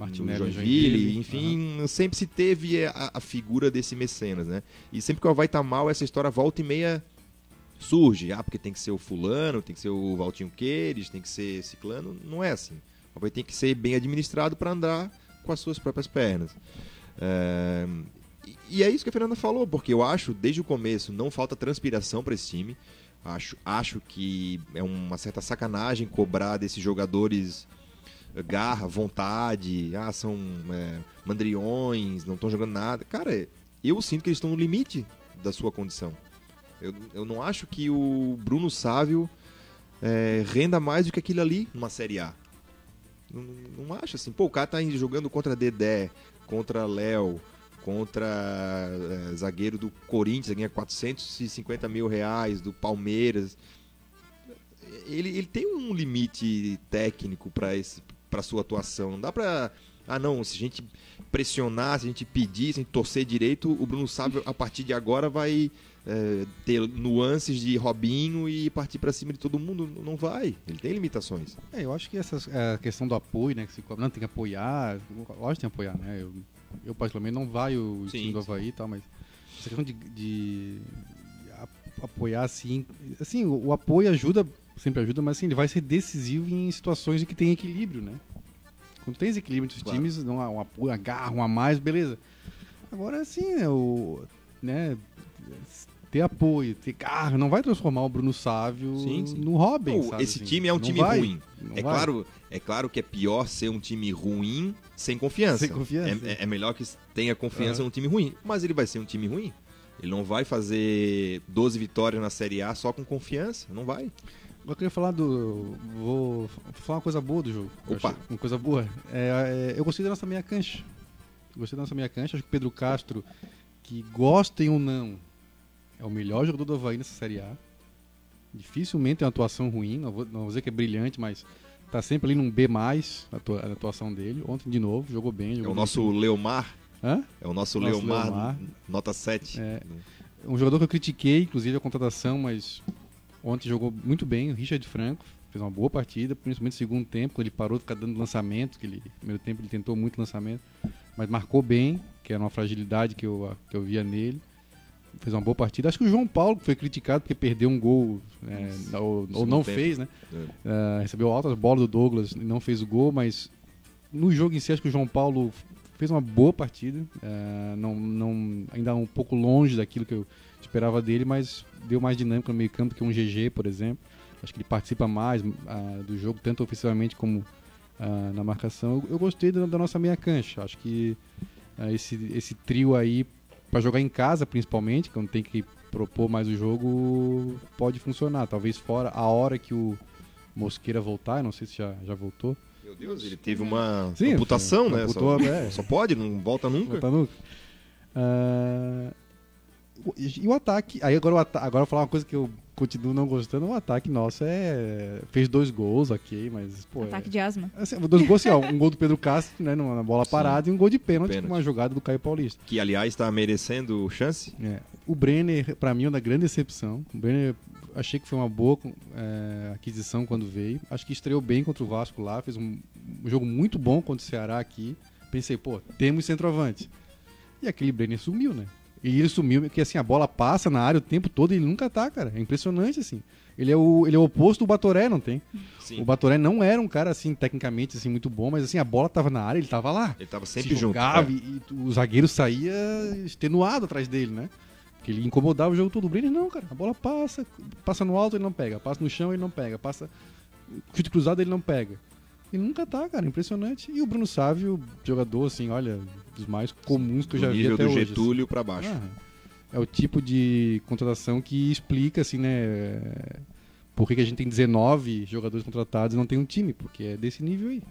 [SPEAKER 3] Martinelli,
[SPEAKER 1] Joinville,
[SPEAKER 3] Joinville,
[SPEAKER 1] enfim, sempre se teve a, a figura desse mecenas, né? E sempre que o Havaí tá mal, essa história volta e meia surge. Ah, porque tem que ser o fulano, tem que ser o Valtinho Queires, tem que ser ciclano. Não é assim. O Havaí tem que ser bem administrado para andar com as suas próprias pernas. É, e- é isso que a Fernanda falou, porque eu acho, desde o começo, não falta transpiração para esse time. Acho, acho que é uma certa sacanagem cobrar desses jogadores garra, vontade, ah, são é, mandriões, não estão jogando nada. Cara, eu sinto que eles estão no limite da sua condição. Eu, eu não acho que o Bruno Sávio é, renda mais do que aquilo ali numa Série A. Não, não acho assim. Pô, o cara tá jogando contra Dedé, contra Léo, contra é, zagueiro do Corinthians, ganha 450 mil reais, do Palmeiras. Ele, ele tem um limite técnico para esse para sua atuação. Não dá pra. Ah, não, se a gente pressionar, se a gente pedir, se a gente torcer direito, o Bruno Sávio, a partir de agora, vai é, ter nuances de Robinho e partir pra cima de todo mundo. Não vai. Ele tem limitações.
[SPEAKER 3] É, eu acho que essa é, questão do apoio, né? Que se cobra, não tem que apoiar, lógico que tem que apoiar, né? Eu, eu particularmente não vai o
[SPEAKER 1] Sim,
[SPEAKER 3] time do. Havaí e tal, mas essa questão de, de apoiar assim, assim, o, o apoio ajuda, sempre ajuda, mas assim, ele vai ser decisivo em situações em que tem equilíbrio, né? Quando tem equilíbrio entre os
[SPEAKER 1] Claro.
[SPEAKER 3] times, não há um apoio, uma garra, um a mais, beleza. Agora assim, é o, né, ter apoio, ter garra, não vai transformar o Bruno Sávio
[SPEAKER 1] Sim, sim.
[SPEAKER 3] no Robin, sabe,
[SPEAKER 1] esse
[SPEAKER 3] assim.
[SPEAKER 1] time é um
[SPEAKER 3] Não
[SPEAKER 1] time
[SPEAKER 3] vai,
[SPEAKER 1] ruim. É
[SPEAKER 3] vai.
[SPEAKER 1] claro, é claro que é pior ser um time ruim sem confiança.
[SPEAKER 3] Sem confiança.
[SPEAKER 1] É, é- é melhor que tenha confiança
[SPEAKER 3] Aham.
[SPEAKER 1] num time ruim. Mas ele vai ser um time ruim. Ele não vai fazer 12 vitórias na Série A só com confiança. Não vai.
[SPEAKER 3] Eu queria falar do. Vou falar uma coisa boa do jogo.
[SPEAKER 1] Opa.
[SPEAKER 3] Uma coisa boa. É, é, eu gostei da nossa meia cancha. Gostei da nossa meia cancha. Acho que o Pedro Castro, que gostem ou não, é o melhor jogador do Havaí nessa Série A. Dificilmente tem uma atuação ruim. Não vou, não vou dizer que é brilhante, mas tá sempre ali num B, a atua- a atuação dele. Ontem, de novo, jogou bem.
[SPEAKER 1] É
[SPEAKER 3] Jogou
[SPEAKER 1] o
[SPEAKER 3] bem.
[SPEAKER 1] nosso Leomar.
[SPEAKER 3] Hã?
[SPEAKER 1] É o nosso,
[SPEAKER 3] Nosso
[SPEAKER 1] Leomar,
[SPEAKER 3] Leomar.
[SPEAKER 1] nota 7.
[SPEAKER 3] É. Um jogador que eu critiquei, inclusive, a contratação, mas ontem jogou muito bem, o Richard Franco. Fez uma boa partida, principalmente no segundo tempo, quando ele parou de ficar dando lançamento, que ele, no primeiro tempo ele tentou muito lançamento, mas marcou bem, que era uma fragilidade que eu, que eu via nele. Fez uma boa partida. Acho que o João Paulo foi criticado porque perdeu um gol, é, ou, ou não
[SPEAKER 1] tempo.
[SPEAKER 3] fez, né?
[SPEAKER 1] É.
[SPEAKER 3] Ah, recebeu altas bolas do Douglas e não fez o gol, mas no jogo em si acho que o João Paulo fez uma boa partida. Ah, não, não, ainda um pouco longe daquilo que eu esperava dele, mas deu mais dinâmica no meio campo que um GG, por exemplo. Acho que ele participa mais ah, do jogo, tanto ofensivamente como ah, na marcação. Eu, eu gostei da, da nossa meia cancha. Acho que ah, esse, esse trio aí, para jogar em casa principalmente, quando tem que propor mais o jogo, pode funcionar. Talvez fora a hora que o Mosqueira voltar, não sei se já, já voltou.
[SPEAKER 1] Meu Deus, ele teve uma
[SPEAKER 3] Sim,
[SPEAKER 1] amputação, né?
[SPEAKER 3] amputou,
[SPEAKER 1] só,
[SPEAKER 3] é.
[SPEAKER 1] só pode, não volta nunca.
[SPEAKER 3] Voltar nunca. O- e o ataque. Aí agora, o agora eu vou falar uma coisa que eu continuo não gostando. O ataque nosso é. Fez dois gols, ok, mas. Pô,
[SPEAKER 2] Ataque
[SPEAKER 3] é,
[SPEAKER 2] de asma.
[SPEAKER 3] assim, dois gols, assim, ó, um gol do Pedro Castro, né, numa bola
[SPEAKER 1] Sim.
[SPEAKER 3] parada, e um gol de pênalti,
[SPEAKER 1] Pênalti.
[SPEAKER 3] com uma jogada do Caio Paulista.
[SPEAKER 1] Que, aliás, está merecendo chance.
[SPEAKER 3] É. O Brenner, pra mim, é uma grande decepção. O Brenner, achei que foi uma boa é, aquisição quando veio. Acho que estreou bem contra o Vasco lá, fez um, um jogo muito bom contra o Ceará aqui. Pensei, pô, temos centroavante. E aquele Brenner sumiu, né? E ele sumiu, porque assim, a bola passa na área o tempo todo e ele nunca tá, cara. É impressionante, assim. Ele é o, ele é o oposto do Batoré, não tem?
[SPEAKER 1] Sim.
[SPEAKER 3] O Batoré não era um cara, assim, tecnicamente, assim, muito bom, mas assim, a bola tava na área, ele tava lá
[SPEAKER 1] Ele estava sempre
[SPEAKER 3] se
[SPEAKER 1] junto.
[SPEAKER 3] jogava
[SPEAKER 1] é.
[SPEAKER 3] e, e o zagueiro saía extenuado atrás dele, né? Porque ele incomodava o jogo todo. O Brenner não, cara. A bola passa, passa no alto ele não pega, passa no chão ele não pega, passa chute cruzado ele não pega. Ele nunca tá, cara, impressionante. E o Bruno Sávio, jogador assim, olha, dos mais comuns que eu
[SPEAKER 1] Do
[SPEAKER 3] já vi
[SPEAKER 1] nível
[SPEAKER 3] até
[SPEAKER 1] do
[SPEAKER 3] hoje.
[SPEAKER 1] Getúlio para baixo.
[SPEAKER 3] assim. Ah, é o tipo de contratação que explica assim, né, por que, que a gente tem 19 jogadores contratados e não tem um time, porque é desse nível aí.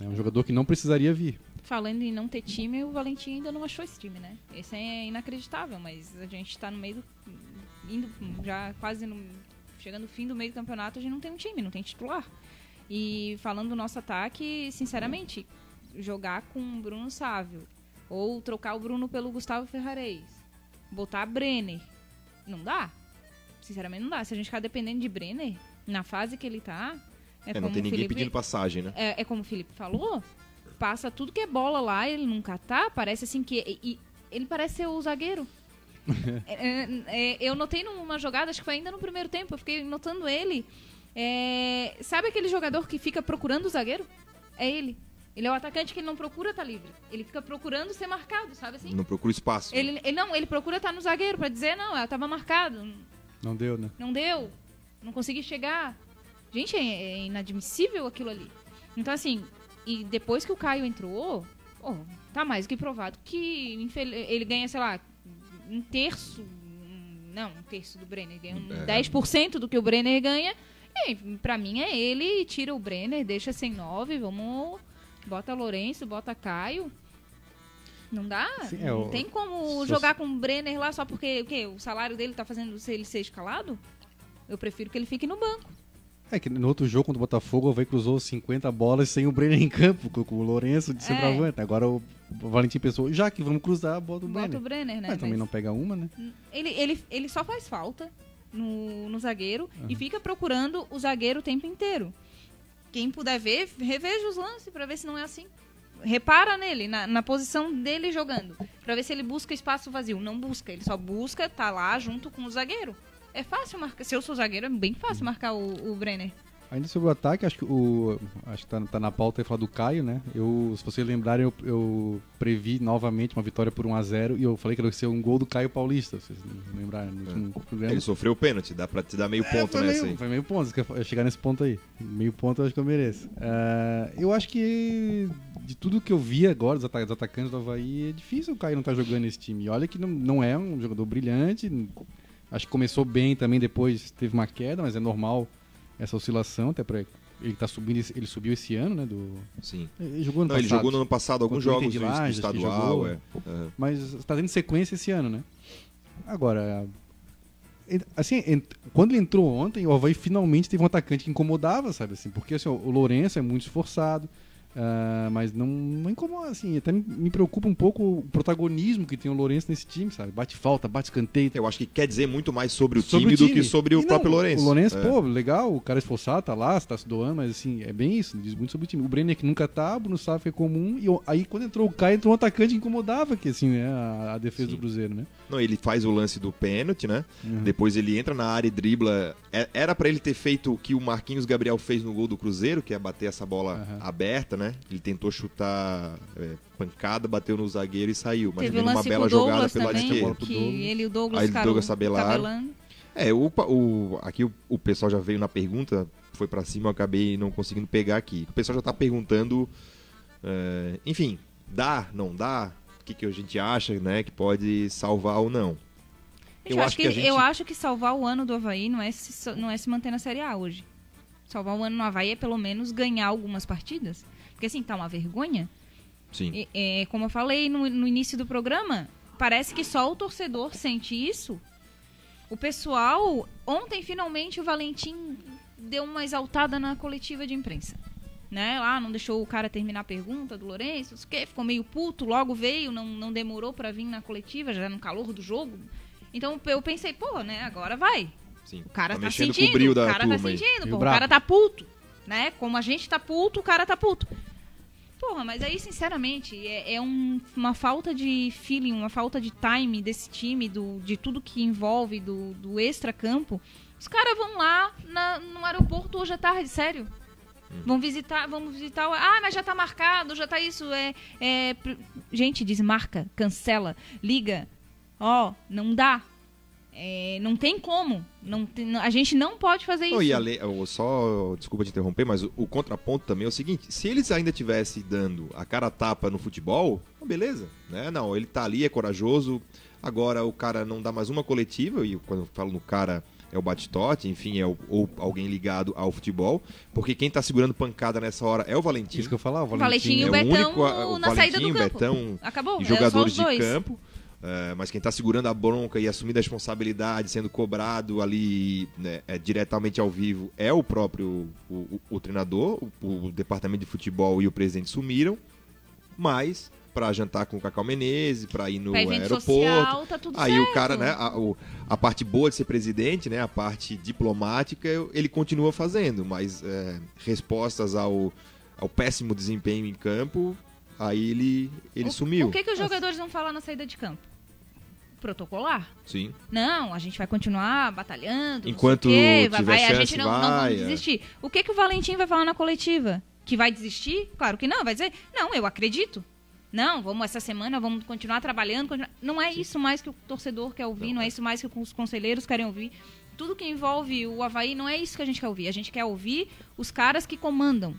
[SPEAKER 3] É um jogador que não precisaria vir.
[SPEAKER 2] Falando em não ter time, o Valentim ainda não achou esse time, né? Esse é inacreditável, mas a gente tá no meio do. indo já quase no Chega no fim do meio do campeonato, a gente não tem um time, não tem titular. E falando do nosso ataque, sinceramente, jogar com o Bruno Sávio ou trocar o Bruno pelo Gustavo Ferrarez, botar Brenner, não dá. Sinceramente, não dá. Se a gente ficar dependendo de Brenner, na fase que ele tá. É,
[SPEAKER 1] É,
[SPEAKER 2] como
[SPEAKER 1] não tem ninguém
[SPEAKER 2] Felipe-
[SPEAKER 1] pedindo passagem, né?
[SPEAKER 2] é, é como o Felipe falou, passa tudo que é bola lá, ele nunca tá, parece assim que. e- e ele parece ser o zagueiro. [LAUGHS] É, é, é, eu notei numa jogada, acho que foi ainda no primeiro tempo, eu fiquei notando ele. É, sabe aquele jogador que fica procurando o zagueiro? É ele. Ele é o atacante que ele não procura estar livre. Ele fica procurando ser marcado, sabe assim?
[SPEAKER 1] Não procura espaço.
[SPEAKER 2] Ele, ele não, ele procura estar no zagueiro pra dizer, não, eu tava marcado,
[SPEAKER 3] Não deu, né?
[SPEAKER 2] não deu, não consegui chegar. Gente, é, é inadmissível aquilo ali. Então, assim, e depois que o Caio entrou, oh, tá mais que provado que ele ganha, sei lá, um terço. Não, um terço do Brenner, ganha um
[SPEAKER 1] É.
[SPEAKER 2] 10% do que o Brenner ganha. E pra mim é ele, tira o Brenner, deixa sem 9, vamos. Bota Lourenço, bota Caio. Não dá?
[SPEAKER 3] Sim, é,
[SPEAKER 2] não
[SPEAKER 3] o-
[SPEAKER 2] tem como
[SPEAKER 3] se
[SPEAKER 2] jogar com o Brenner lá só porque o quê? O salário dele tá fazendo se ele ser escalado? Eu prefiro que ele fique no banco.
[SPEAKER 3] É que no outro jogo contra o Botafogo, o Havaí cruzou 50 bolas sem o Brenner em campo, com, o Lourenço de
[SPEAKER 2] É.
[SPEAKER 3] centroavante. Agora o Valentim pensou, já que vamos cruzar, bota o
[SPEAKER 2] Bota
[SPEAKER 3] Brenner.
[SPEAKER 2] o Brenner, né?
[SPEAKER 3] Mas também
[SPEAKER 2] Mas
[SPEAKER 3] não pega uma, né?
[SPEAKER 2] ele, ele, ele só faz falta no, no zagueiro e fica procurando o zagueiro o tempo inteiro. Quem puder ver, reveja os lances pra ver se não é assim. Repara nele, na, na posição dele jogando. Pra ver se ele busca espaço vazio. Não busca, ele só busca tá lá junto com o zagueiro. É fácil marcar. Se eu sou zagueiro, é bem fácil marcar o, o Brenner.
[SPEAKER 3] Ainda sobre o ataque, acho que o. Acho que tá, tá na pauta aí falar do Caio, né? Eu, se vocês lembrarem, eu, eu previ novamente uma vitória por 1x0 e eu falei que ia ser um gol do Caio Paulista. Vocês não lembraram no último programa?
[SPEAKER 1] Ele sofreu o pênalti, dá pra te dar meio
[SPEAKER 3] É,
[SPEAKER 1] ponto nessa
[SPEAKER 3] meio,
[SPEAKER 1] aí.
[SPEAKER 3] Foi meio ponto, eu chegar nesse ponto aí. Meio ponto eu acho que eu mereço. Ah, eu acho que de tudo que eu vi agora dos, ata- dos atacantes do Havaí, é difícil o Caio não estar jogando nesse time. E olha que não, não é um jogador brilhante. Acho que começou bem também, depois teve uma queda, mas é normal essa oscilação, até pra ele tá subindo, ele subiu esse ano, né? Do,
[SPEAKER 1] Sim.
[SPEAKER 3] ele jogou ano
[SPEAKER 1] Não, ele
[SPEAKER 3] passado.
[SPEAKER 1] jogou no ano passado alguns jogos
[SPEAKER 3] de Lages,
[SPEAKER 1] estadual.
[SPEAKER 3] jogou.
[SPEAKER 1] É. Aham.
[SPEAKER 3] Mas está tendo sequência esse ano, né? Agora, assim, quando ele entrou ontem, o Havaí finalmente teve um atacante que incomodava, sabe assim? Porque assim, o Lourenço é muito esforçado, ah, mas não, não incomoda, assim. Até me- me preocupa um pouco o protagonismo que tem o Lourenço nesse time, sabe? Bate falta, bate escanteio.
[SPEAKER 1] Eu acho que quer dizer muito mais sobre o
[SPEAKER 3] Sobre
[SPEAKER 1] time,
[SPEAKER 3] o
[SPEAKER 1] do
[SPEAKER 3] time.
[SPEAKER 1] que sobre o
[SPEAKER 3] E não,
[SPEAKER 1] próprio Lourenço.
[SPEAKER 3] O Lourenço,
[SPEAKER 1] É.
[SPEAKER 3] pô, legal, o cara é esforçado, tá lá, tá se doando, mas assim, é bem isso, diz muito sobre o time. O Brenner que nunca tá, o Bruno Sá foi comum, e o- aí quando entrou o Caio, entrou um atacante que incomodava, que assim, né, a, a defesa
[SPEAKER 1] Sim.
[SPEAKER 3] do Cruzeiro, né?
[SPEAKER 1] Não, ele faz o lance do pênalti, né?
[SPEAKER 3] Uhum.
[SPEAKER 1] Depois ele entra na área e dribla. É- Era pra ele ter feito o que o Marquinhos Gabriel fez no gol do Cruzeiro, que é bater essa bola
[SPEAKER 3] Aham.
[SPEAKER 1] aberta, né? Ele tentou chutar é, pancada, bateu no zagueiro e saiu. Mas
[SPEAKER 2] Teve
[SPEAKER 1] uma bela jogada esquerda.
[SPEAKER 3] bola pro
[SPEAKER 2] que ele e o Douglas
[SPEAKER 1] Aí Douglas
[SPEAKER 2] tabelando.
[SPEAKER 1] É, o, o- aqui o, o pessoal já veio na pergunta, foi pra cima, eu acabei não conseguindo pegar aqui. O pessoal já tá perguntando, é, enfim, dá, não dá? O que, que a gente acha, né, que pode salvar ou não?
[SPEAKER 2] Gente,
[SPEAKER 1] Eu
[SPEAKER 2] eu,
[SPEAKER 1] acho
[SPEAKER 2] acho
[SPEAKER 1] que
[SPEAKER 2] que,
[SPEAKER 1] gente-
[SPEAKER 2] eu acho que salvar o ano do Havaí não é, se, não é se manter na Série A hoje. Salvar o ano no Havaí é pelo menos ganhar algumas partidas. Porque assim, tá uma vergonha.
[SPEAKER 1] Sim.
[SPEAKER 2] E- é, como eu falei no, no início do programa, parece que só o torcedor sente isso. O pessoal, ontem finalmente o Valentim deu uma exaltada na coletiva de imprensa. Né? Lá não deixou o cara terminar a pergunta do Lourenço, não sei o quê, ficou meio puto, logo veio, não, não demorou pra vir na coletiva, já no calor do jogo. Então eu pensei, pô, né, agora vai.
[SPEAKER 1] Sim.
[SPEAKER 2] O cara
[SPEAKER 1] Tá
[SPEAKER 2] tá, sentindo, o cara tá sentindo, pô, o cara tá puto, né? Como a gente tá puto, o cara tá puto. Porra, mas aí, sinceramente, é, é um- uma falta de feeling, uma falta de time desse time, do, de tudo que envolve, do, do extra-campo. Os caras vão lá na- no aeroporto hoje à tarde, sério. Vão visitar, vamos visitar. Ah, mas já tá marcado, já tá isso. É, é, gente, desmarca, cancela, liga. Ó, não dá. É, não tem como. Não tem- a gente não pode fazer
[SPEAKER 1] Não,
[SPEAKER 2] isso.
[SPEAKER 1] e eu só, desculpa te interromper, mas o, o contraponto também é o seguinte: se eles ainda tivessem dando a cara a tapa no futebol, ah, beleza, né? Não, ele tá ali, é corajoso. Agora o cara não dá mais uma coletiva, e quando eu falo no cara é o Batistote, enfim, é o- ou alguém ligado ao futebol, porque quem tá segurando pancada nessa hora é o Valentim.
[SPEAKER 3] Isso que eu falava, o
[SPEAKER 2] Valentim e
[SPEAKER 1] é
[SPEAKER 2] o
[SPEAKER 1] o
[SPEAKER 2] Betão
[SPEAKER 1] único, a- o
[SPEAKER 2] na saída do
[SPEAKER 1] Valentim,
[SPEAKER 2] campo.
[SPEAKER 1] Betão
[SPEAKER 2] Acabou.
[SPEAKER 1] e
[SPEAKER 2] é só
[SPEAKER 1] jogadores
[SPEAKER 2] os
[SPEAKER 1] de
[SPEAKER 2] dois.
[SPEAKER 1] campo. É, mas quem está segurando a bronca e assumindo a responsabilidade, sendo cobrado ali né, é, diretamente ao vivo, é o próprio o, o, o treinador, o, o, departamento de futebol e o presidente sumiram. Mas para jantar com o Cacau Menezes, para ir no aeroporto,
[SPEAKER 2] social, tá
[SPEAKER 1] aí
[SPEAKER 2] certo.
[SPEAKER 1] o cara, né, a, a parte boa de ser presidente, né, a parte diplomática, ele continua fazendo, mas é, respostas ao, ao péssimo desempenho em campo, aí ele ele
[SPEAKER 2] O-
[SPEAKER 1] sumiu.
[SPEAKER 2] O que, que os jogadores vão falar na saída de campo? Protocolar?
[SPEAKER 1] Sim.
[SPEAKER 2] Não, a gente vai continuar batalhando. não
[SPEAKER 1] Enquanto
[SPEAKER 2] sei o quê,
[SPEAKER 1] tiver
[SPEAKER 2] vai, a
[SPEAKER 1] chance,
[SPEAKER 2] gente não, não
[SPEAKER 1] vai,
[SPEAKER 2] vamos
[SPEAKER 1] é.
[SPEAKER 2] desistir. O que, que o Valentim vai falar na coletiva? Que vai desistir? Claro que não, vai dizer, não, eu acredito. Não, vamos essa semana, vamos continuar trabalhando. continuar- Não é isso mais que o torcedor quer ouvir, não, é isso mais que os conselheiros querem ouvir. Tudo que envolve o Havaí não é isso que a gente quer ouvir. A gente quer ouvir os caras que comandam.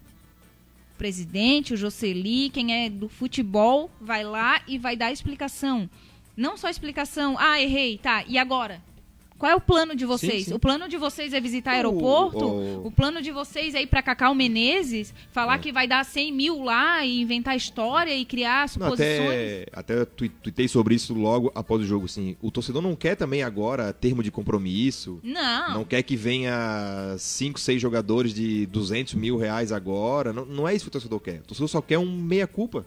[SPEAKER 2] Presidente, o Jocely, quem é do futebol, vai lá e vai dar explicação. Não só explicação, ah, errei, tá, e agora? Qual é o plano de vocês?
[SPEAKER 1] sim.
[SPEAKER 2] O plano de vocês é visitar
[SPEAKER 1] O-
[SPEAKER 2] aeroporto?
[SPEAKER 1] o-
[SPEAKER 2] O plano de vocês é ir pra Cacau Menezes, falar
[SPEAKER 1] É.
[SPEAKER 2] que vai dar 100 mil lá e inventar história e criar
[SPEAKER 1] Não,
[SPEAKER 2] suposições?
[SPEAKER 1] até, até tui- tuitei sobre isso logo após o jogo, assim, o torcedor não quer também agora termo de compromisso,
[SPEAKER 2] Não.
[SPEAKER 1] Não quer que venha 5, 6 jogadores de 200 mil reais agora. Não, não é isso que o torcedor quer. O torcedor só quer um meia-culpa.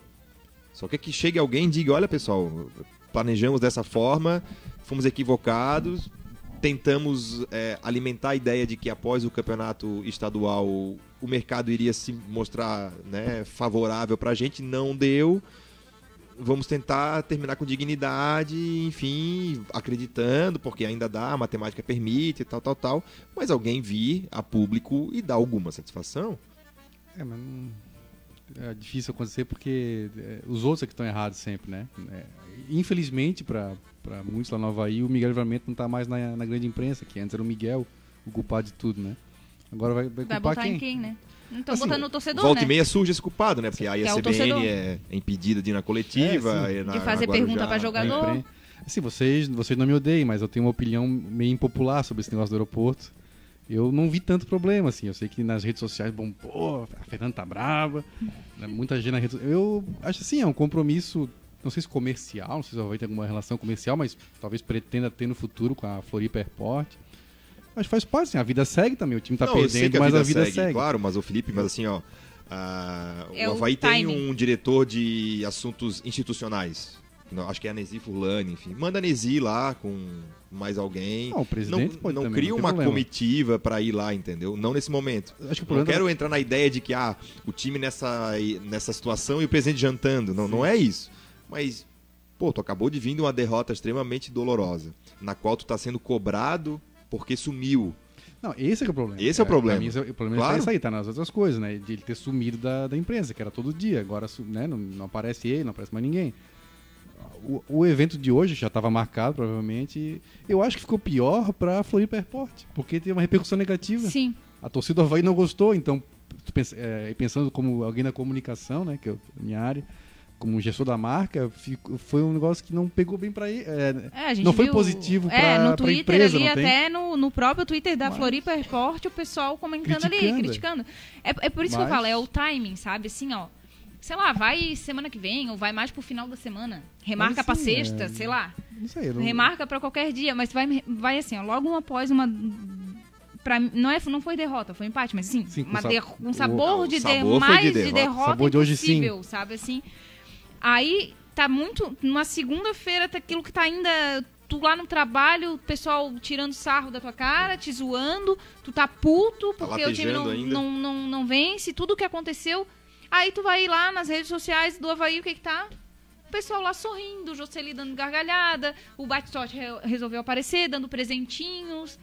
[SPEAKER 1] Só quer que chegue alguém e diga: olha, pessoal, planejamos dessa forma, fomos equivocados, tentamos é, alimentar a ideia de que após o campeonato estadual o mercado iria se mostrar né, favorável pra gente. Não deu. Vamos tentar terminar com dignidade, enfim, acreditando, porque ainda dá, a matemática permite, tal, tal, tal. Mas alguém vir a público e dar alguma satisfação.
[SPEAKER 3] É, mas. É difícil acontecer porque é, os outros é que estão errados sempre, né? É, infelizmente, para muitos lá no Havaí, o Miguel Livramento não está mais na, na grande imprensa, que antes era o Miguel, o culpado de tudo, né? Agora vai, vai
[SPEAKER 2] Vai
[SPEAKER 3] culpar
[SPEAKER 2] botar
[SPEAKER 3] quem?
[SPEAKER 2] em quem, né? Não estão
[SPEAKER 1] Assim,
[SPEAKER 2] botando no torcedor,
[SPEAKER 1] Volta
[SPEAKER 2] né?
[SPEAKER 1] e meia surge esse culpado, né? Porque aí a
[SPEAKER 2] é torcedor.
[SPEAKER 1] CBN é impedida de ir na coletiva.
[SPEAKER 3] É,
[SPEAKER 1] e na-
[SPEAKER 2] De fazer
[SPEAKER 1] na
[SPEAKER 2] pergunta pra jogador.
[SPEAKER 3] Assim, vocês, vocês não me odeiem, mas eu tenho uma opinião meio impopular sobre esse negócio do aeroporto. Eu não vi tanto problema, assim. Eu sei que nas redes sociais, bom, pô, a Fernanda tá brava. né, Muita gente na rede Eu acho assim, é um compromisso, não sei se comercial, não sei se vai ter alguma relação comercial, mas talvez pretenda ter no futuro com a Floripa Airport. Mas faz parte, assim, a vida segue também. O time tá
[SPEAKER 1] Não, eu sei
[SPEAKER 3] perdendo,
[SPEAKER 1] que
[SPEAKER 3] mas a vida segue.
[SPEAKER 1] Claro, mas o Felipe, mas assim, ó. ah,
[SPEAKER 2] É
[SPEAKER 1] o
[SPEAKER 2] o
[SPEAKER 1] Havaí tem
[SPEAKER 2] timing.
[SPEAKER 1] um diretor de assuntos institucionais. Não, acho que é a Nesi Furlani, enfim. Manda a Nesi lá com mais alguém.
[SPEAKER 3] Não, o presidente
[SPEAKER 1] não,
[SPEAKER 3] pode
[SPEAKER 1] não
[SPEAKER 3] também,
[SPEAKER 1] cria
[SPEAKER 3] não tem
[SPEAKER 1] uma
[SPEAKER 3] problema.
[SPEAKER 1] comitiva pra ir lá, entendeu? Não nesse momento.
[SPEAKER 3] Acho que o
[SPEAKER 1] Não
[SPEAKER 3] problema
[SPEAKER 1] quero entrar na ideia de que ah, o time nessa, nessa situação e o presidente jantando. Não, não é isso. Mas, pô, tu acabou de vir de uma derrota extremamente dolorosa, na qual tu tá sendo cobrado porque sumiu.
[SPEAKER 3] Não, esse é, que é o problema.
[SPEAKER 1] Esse é o problema.
[SPEAKER 3] mim, é- o problema
[SPEAKER 1] Claro.
[SPEAKER 3] tá isso aí, tá nas outras coisas, né? De ele ter sumido da, da imprensa, que era todo dia. Agora né, não, não aparece ele, não aparece mais ninguém. O, o evento de hoje já estava marcado, provavelmente. Eu acho que ficou pior pra Floripa Airport, porque teve uma repercussão negativa.
[SPEAKER 2] Sim.
[SPEAKER 3] A torcida do Havaí não gostou, então, pensa- é, pensando como alguém da comunicação, né, que é a minha área, como gestor da marca, fico- foi um negócio que não pegou bem pra ele. é,
[SPEAKER 2] É,
[SPEAKER 3] Não foi
[SPEAKER 2] viu-
[SPEAKER 3] positivo
[SPEAKER 2] É,
[SPEAKER 3] pra-
[SPEAKER 2] no Twitter
[SPEAKER 3] empresa,
[SPEAKER 2] ali, até no, no próprio Twitter da
[SPEAKER 3] Mas-
[SPEAKER 2] Floripa Report, o pessoal comentando ali,
[SPEAKER 3] Criticando, é.
[SPEAKER 2] criticando. É, é por isso que eu
[SPEAKER 3] Mas-
[SPEAKER 2] falo, é o timing, sabe? Assim, ó. Sei lá, vai semana que vem, ou vai mais pro final da semana. Remarca
[SPEAKER 3] Mas,
[SPEAKER 2] pra sexta,
[SPEAKER 3] é-
[SPEAKER 2] sei lá.
[SPEAKER 3] não sei, não,
[SPEAKER 2] Remarca pra qualquer dia, mas vai, vai assim, ó, logo após uma. Pra, não, é, não foi derrota, foi empate, mas sim,
[SPEAKER 3] Sim,
[SPEAKER 2] uma um sabor
[SPEAKER 1] o
[SPEAKER 2] de,
[SPEAKER 1] sabor
[SPEAKER 2] de-
[SPEAKER 1] foi de
[SPEAKER 2] mais de
[SPEAKER 1] derrota.
[SPEAKER 2] derrota
[SPEAKER 3] Sabor de hoje sim.
[SPEAKER 2] sabe assim? Aí tá muito. Numa segunda-feira, tá aquilo que tá ainda. Tu lá no trabalho, o pessoal tirando sarro da tua cara, te zoando, tu tá puto
[SPEAKER 1] Tá
[SPEAKER 2] porque o time não, não, não, não vence, tudo que aconteceu. Aí tu vai lá nas redes sociais do Havaí, o que que tá? O pessoal lá sorrindo, o Jocely dando gargalhada, o Batistote re- resolveu aparecer, dando presentinhos,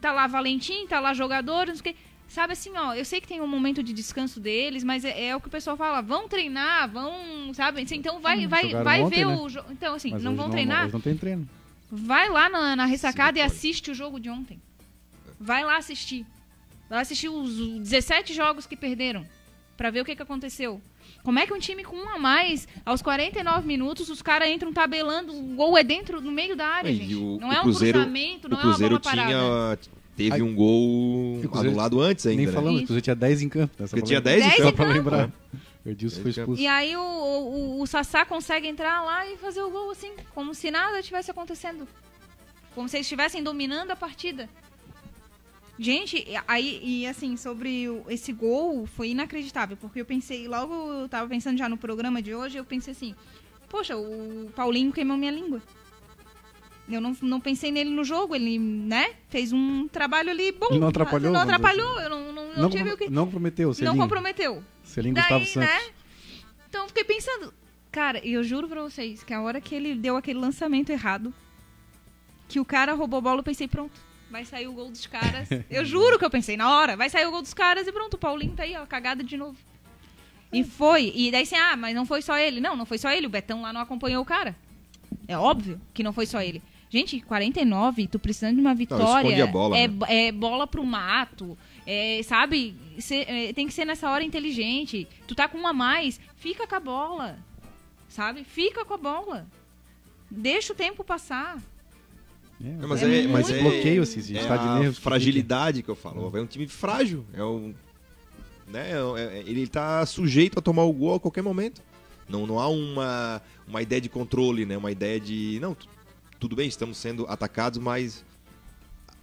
[SPEAKER 2] tá lá Valentim, tá lá jogador, não sei o que. Sabe assim, ó, eu sei que tem um momento de descanso deles, mas é, é o que o pessoal fala, vão treinar, vão, sabe? Então vai,
[SPEAKER 3] Hum,
[SPEAKER 2] vai, vai
[SPEAKER 3] ontem,
[SPEAKER 2] ver
[SPEAKER 3] né?
[SPEAKER 2] o jogo. Então, assim,
[SPEAKER 3] mas
[SPEAKER 2] não vão treinar?
[SPEAKER 3] Hoje não tem treino.
[SPEAKER 2] Vai lá na, na ressacada
[SPEAKER 1] Sim,
[SPEAKER 2] e assiste o jogo de ontem. Vai lá assistir. Vai lá assistir os 17 jogos que perderam. Pra ver o que, que aconteceu. Como é que um time com um a mais, aos 49 minutos, os caras entram tabelando, o gol é dentro, no meio da área,
[SPEAKER 1] E
[SPEAKER 2] gente.
[SPEAKER 1] o-
[SPEAKER 2] não
[SPEAKER 1] o
[SPEAKER 2] é um
[SPEAKER 1] Cruzeiro-
[SPEAKER 2] cruzamento, não
[SPEAKER 1] o Cruzeiro
[SPEAKER 2] é uma bola parada.
[SPEAKER 1] Teve
[SPEAKER 3] Aí-
[SPEAKER 1] um gol
[SPEAKER 3] E
[SPEAKER 1] anulado antes ainda.
[SPEAKER 3] Nem
[SPEAKER 1] né?
[SPEAKER 3] falando,
[SPEAKER 2] Isso.
[SPEAKER 3] porque você tinha 10 em campo. Né?
[SPEAKER 1] Porque tinha
[SPEAKER 3] lembrar.
[SPEAKER 1] 10 em
[SPEAKER 2] 10 em
[SPEAKER 1] campo.
[SPEAKER 2] Campo.
[SPEAKER 3] lembrar. [LAUGHS] O Edilson
[SPEAKER 1] Ele
[SPEAKER 3] foi expulso.
[SPEAKER 2] E aí o, o, o Sassá consegue entrar lá e fazer o gol assim, como se nada tivesse acontecendo. Como se eles estivessem dominando a partida. Gente, aí, e assim, sobre esse gol, foi inacreditável, porque eu pensei, logo eu tava pensando já no programa de hoje, eu pensei assim, poxa, o Paulinho queimou minha língua. Eu não, não pensei nele no jogo, ele, né, fez um trabalho ali bom.
[SPEAKER 3] Não atrapalhou,
[SPEAKER 2] Não atrapalhou, eu não, não, não,
[SPEAKER 3] Não,
[SPEAKER 2] tive o que...
[SPEAKER 3] não comprometeu,
[SPEAKER 2] Não
[SPEAKER 3] Celinho.
[SPEAKER 2] comprometeu.
[SPEAKER 3] Celinho
[SPEAKER 2] Daí,
[SPEAKER 3] Gustavo Santos.
[SPEAKER 2] né? Então eu fiquei pensando, cara, e eu juro pra vocês que a hora que ele deu aquele lançamento errado, que o cara roubou a bola, eu pensei, pronto, vai sair o gol dos caras. [LAUGHS] eu juro que eu pensei, na hora, vai sair o gol dos caras e pronto, o Paulinho tá aí, ó, cagada de novo. E foi, e daí assim, ah, mas não foi só ele. Não, não foi só ele, o Betão lá não acompanhou o cara. É óbvio que não foi só ele. Gente, 49, tu precisando de uma vitória.
[SPEAKER 1] esconde a bola,
[SPEAKER 2] é,
[SPEAKER 1] né?
[SPEAKER 2] é bola pro mato. É, sabe? Cê- é, tem que ser nessa hora inteligente. Tu tá com um a mais, fica com a bola. Sabe? Fica com a bola. Deixa o tempo passar.
[SPEAKER 3] É,
[SPEAKER 1] Mas
[SPEAKER 2] É
[SPEAKER 1] é, mas é,
[SPEAKER 3] bloqueio, assim,
[SPEAKER 1] é
[SPEAKER 3] estado de nervos
[SPEAKER 1] fragilidade que eu falo. É um time frágil. É um, né, é- é- ele tá sujeito a tomar o gol a qualquer momento. Não, não há uma, uma ideia de controle, né? Uma ideia de não, tu- tudo bem, estamos sendo atacados, mas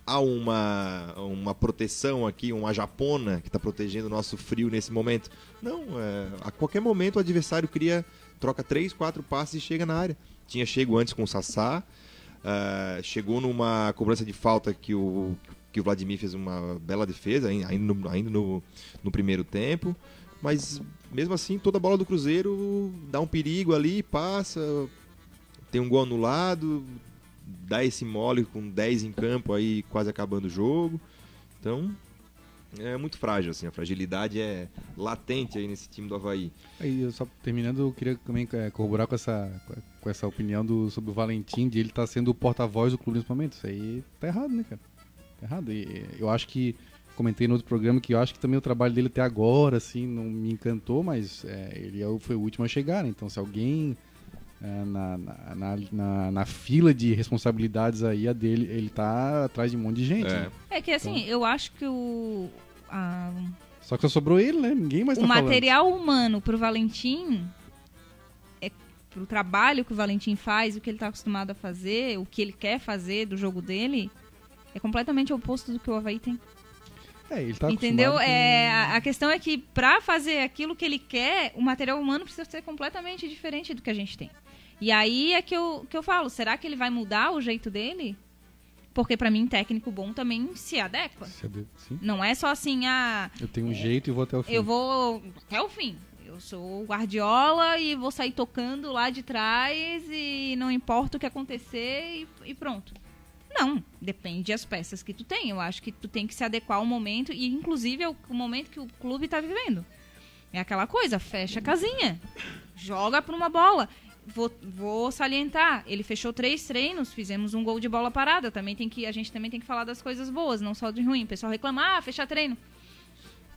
[SPEAKER 1] há uma, uma proteção aqui, uma japona que está protegendo o nosso frio nesse momento. Não, é, a qualquer momento o adversário cria, troca três, quatro passes e chega na área. Tinha chego antes com o Sassá, ah, chegou numa cobrança de falta que o, que o Vladimir fez uma bela defesa, ain- ainda no, ainda no, no primeiro tempo. Mas mesmo assim, toda bola do Cruzeiro dá um perigo ali, passa, tem um gol anulado, dá esse mole com 10 em campo aí, quase acabando o jogo. Então, é muito frágil, assim, a fragilidade é latente aí nesse time do Havaí.
[SPEAKER 3] Aí, eu só terminando, eu queria também é, corroborar com essa, com essa opinião do, sobre o Valentim, de ele estar sendo o porta-voz do clube nesse momento. Isso aí tá errado, né, cara? Tá errado. E eu acho que, comentei no outro programa, que eu acho que também o trabalho dele até agora, assim, não me encantou, mas é, ele é foi o último a chegar, né? Então, se alguém na, na, na, na- na fila de responsabilidades aí, a dele, ele tá atrás de um monte de gente.
[SPEAKER 1] É.
[SPEAKER 3] né?
[SPEAKER 2] É que assim, eu acho que o. a-
[SPEAKER 3] Só que só sobrou ele, né? Ninguém mais
[SPEAKER 2] o
[SPEAKER 3] tá falando.
[SPEAKER 2] material humano pro Valentim, é, pro trabalho que o Valentim faz, o que ele tá acostumado a fazer, o que ele quer fazer do jogo dele, é completamente oposto do que o Havaí tem.
[SPEAKER 3] É, ele tá
[SPEAKER 2] Entendeu?
[SPEAKER 3] acostumado com-
[SPEAKER 2] É, a, a questão é que pra fazer aquilo que ele quer, o material humano precisa ser completamente diferente do que a gente tem. E aí é que eu, que eu falo, será que ele vai mudar o jeito dele? Porque pra mim, técnico bom também se adequa.
[SPEAKER 3] Sabe- Sim.
[SPEAKER 2] Não é só assim, ah,
[SPEAKER 3] Eu tenho um jeito e vou até o fim.
[SPEAKER 2] eu vou até o fim. Eu sou Guardiola e vou sair tocando lá de trás e não importa o que acontecer e, e pronto. Não, depende das peças que tu tem. Eu acho que tu tem que se adequar ao momento e inclusive ao o momento que o clube tá vivendo. É aquela coisa, fecha a casinha, joga pra uma bola. Vou, vou salientar, ele fechou três treinos, fizemos um gol de bola parada. Também tem que, a gente também tem que falar das coisas boas, não só de ruim. O pessoal reclama, ah, fechar treino.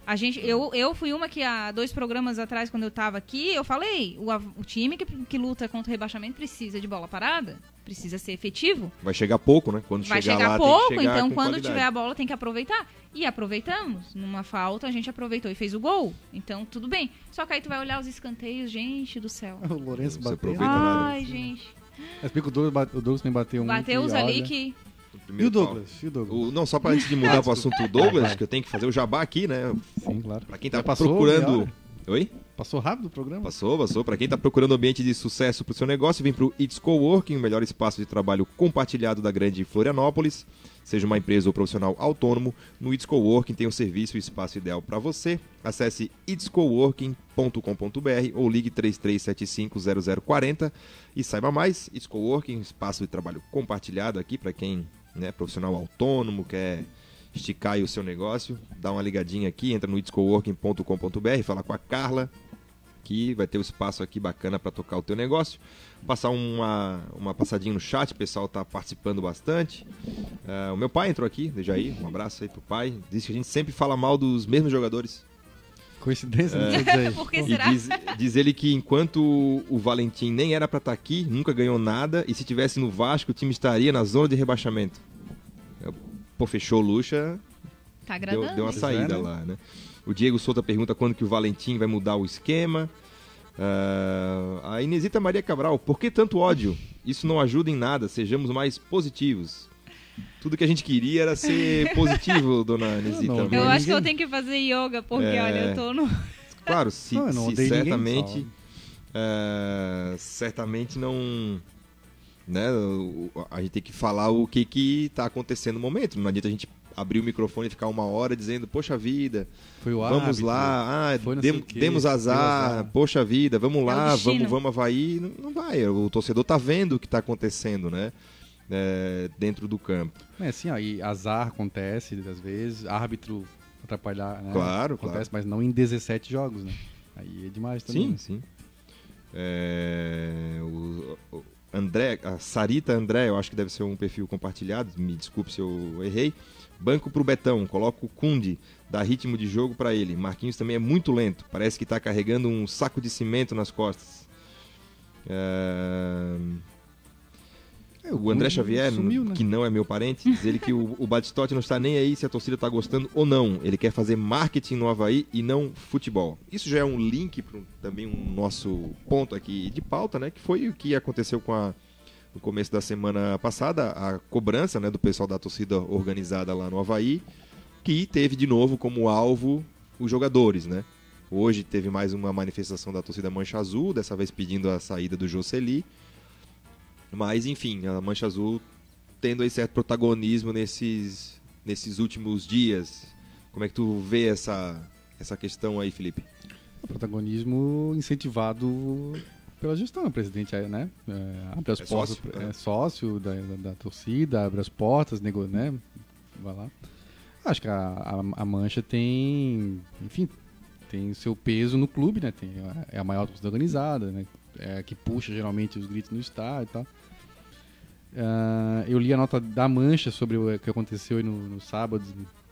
[SPEAKER 2] A gente, eu, eu fui uma que há dois programas atrás, quando eu tava aqui, eu falei, o, o time que, que luta contra o rebaixamento precisa de bola parada, precisa ser efetivo.
[SPEAKER 1] Vai chegar pouco, né? Quando
[SPEAKER 2] Vai
[SPEAKER 1] chegar,
[SPEAKER 2] chegar
[SPEAKER 1] lá,
[SPEAKER 2] pouco,
[SPEAKER 1] chegar
[SPEAKER 2] então quando
[SPEAKER 1] qualidade.
[SPEAKER 2] tiver a bola tem que aproveitar. E aproveitamos. Numa falta a gente aproveitou e fez o gol. Então tudo bem. Só que aí tu vai olhar os escanteios, gente do céu.
[SPEAKER 3] O Lourenço bateu.
[SPEAKER 1] nada.
[SPEAKER 2] Ai, gente.
[SPEAKER 3] Mas porque o Douglas, o Douglas também bateu um.
[SPEAKER 2] Bateu os ali que.
[SPEAKER 1] O
[SPEAKER 3] E o Douglas? E o Douglas?
[SPEAKER 1] O- não, só para antes de mudar pro [LAUGHS] assunto do Douglas, que eu tenho que fazer o jabá aqui, né?
[SPEAKER 3] Sim, claro.
[SPEAKER 1] Pra quem tá
[SPEAKER 3] passou
[SPEAKER 1] procurando. Oi?
[SPEAKER 3] Passou rápido o programa?
[SPEAKER 1] Passou, passou. Para quem está procurando um ambiente de sucesso para o seu negócio, vem para o It's Coworking, o melhor espaço de trabalho compartilhado da grande Florianópolis. Seja uma empresa ou profissional autônomo, no It's Coworking tem o serviço e o espaço ideal para você. Acesse itscoworking.com.br ou ligue 33750040 e saiba mais. It's Coworking, espaço de trabalho compartilhado aqui para quem é profissional autônomo, quer esticar aí o seu negócio. Dá uma ligadinha aqui, entra no itscoworking.com.br, fala com a Carla, que vai ter um espaço aqui bacana para tocar o teu negócio. Passar uma, uma passadinha no chat, o pessoal tá participando bastante. Ah, o meu pai entrou aqui, deixa aí, um abraço aí pro pai. Diz que a gente sempre fala mal dos mesmos jogadores.
[SPEAKER 3] Coincidência, [LAUGHS] não sei
[SPEAKER 2] que
[SPEAKER 1] E
[SPEAKER 2] será?
[SPEAKER 1] diz, diz ele que enquanto o Valentim nem era para estar aqui, nunca ganhou nada, e se tivesse no Vasco, o time estaria na zona de rebaixamento. Eu, Pô, fechou o Lucha,
[SPEAKER 2] Tá
[SPEAKER 1] deu,
[SPEAKER 2] agradando.
[SPEAKER 1] deu uma
[SPEAKER 2] hein?
[SPEAKER 1] saída
[SPEAKER 3] é, né?
[SPEAKER 1] lá, né? O Diego Souza pergunta quando que o Valentim vai mudar o esquema. Ah, a Inesita Maria Cabral, por que tanto ódio? Isso não ajuda em nada, sejamos mais positivos. Tudo que a gente queria era ser positivo, [LAUGHS] dona Inesita.
[SPEAKER 3] não,
[SPEAKER 2] Eu
[SPEAKER 3] Ninguém-
[SPEAKER 2] acho que eu tenho que fazer yoga, porque
[SPEAKER 1] É.
[SPEAKER 2] olha, eu tô no.
[SPEAKER 1] Claro, [LAUGHS] se,
[SPEAKER 3] Não, eu não
[SPEAKER 1] se
[SPEAKER 3] ninguém,
[SPEAKER 1] certamente, é, certamente não, né? A gente tem que falar o que que está acontecendo no momento. Não adianta a gente abrir o microfone e ficar uma hora dizendo, poxa vida,
[SPEAKER 3] Foi o
[SPEAKER 1] vamos
[SPEAKER 3] árbitro,
[SPEAKER 1] lá, ah,
[SPEAKER 3] foi não
[SPEAKER 1] dem- demos azar,
[SPEAKER 3] azar.
[SPEAKER 1] poxa vida, vamos
[SPEAKER 2] o
[SPEAKER 1] lá,
[SPEAKER 2] destino.
[SPEAKER 1] vamos, vamos Havaí. Não, não vai, o torcedor tá vendo o que está acontecendo, né? É, dentro do campo.
[SPEAKER 3] É assim, ó, e azar acontece às vezes, árbitro atrapalhar, né?
[SPEAKER 1] Claro,
[SPEAKER 3] acontece, mas não em 17 jogos, né? Aí é demais também.
[SPEAKER 1] Sim,
[SPEAKER 3] né?
[SPEAKER 1] sim. É, o, o André, a Sarita André, eu acho que deve ser um perfil compartilhado, me desculpe se eu errei. Banco pro Betão, coloca o Kunde, dá ritmo de jogo para ele. Marquinhos também é muito lento, parece que tá carregando um saco de cimento nas costas. É, o André Xavier,
[SPEAKER 3] sumiu, né?
[SPEAKER 1] que não é meu parente, diz ele que o, o Batistotti não está nem aí se a torcida está gostando ou não. Ele quer fazer marketing no Havaí e não futebol. Isso já é um link para também um nosso ponto aqui de pauta, né? Que foi o que aconteceu com a, no começo da semana passada, a cobrança né, do pessoal da torcida organizada lá no Havaí, que teve de novo como alvo os jogadores, né? Hoje teve mais uma manifestação da torcida Mancha Azul, dessa vez pedindo a saída do Jocely. Mas, enfim, a Mancha Azul tendo aí certo protagonismo nesses, nesses últimos dias. Como é que tu vê essa, essa questão aí, Felipe?
[SPEAKER 3] O protagonismo incentivado pela gestão, o presidente né? É, abre as
[SPEAKER 1] É
[SPEAKER 3] portas,
[SPEAKER 1] sócio,
[SPEAKER 3] é
[SPEAKER 1] é.
[SPEAKER 3] sócio da, da, da torcida, abre as portas, nego, né? Vai lá. Acho que a, a, a Mancha tem, enfim, tem seu peso no clube, né? Tem, é a maior torcida organizada, né? É a que puxa geralmente os gritos no estádio e tal. Ah, eu li a nota da Mancha sobre o que aconteceu no, no sábado,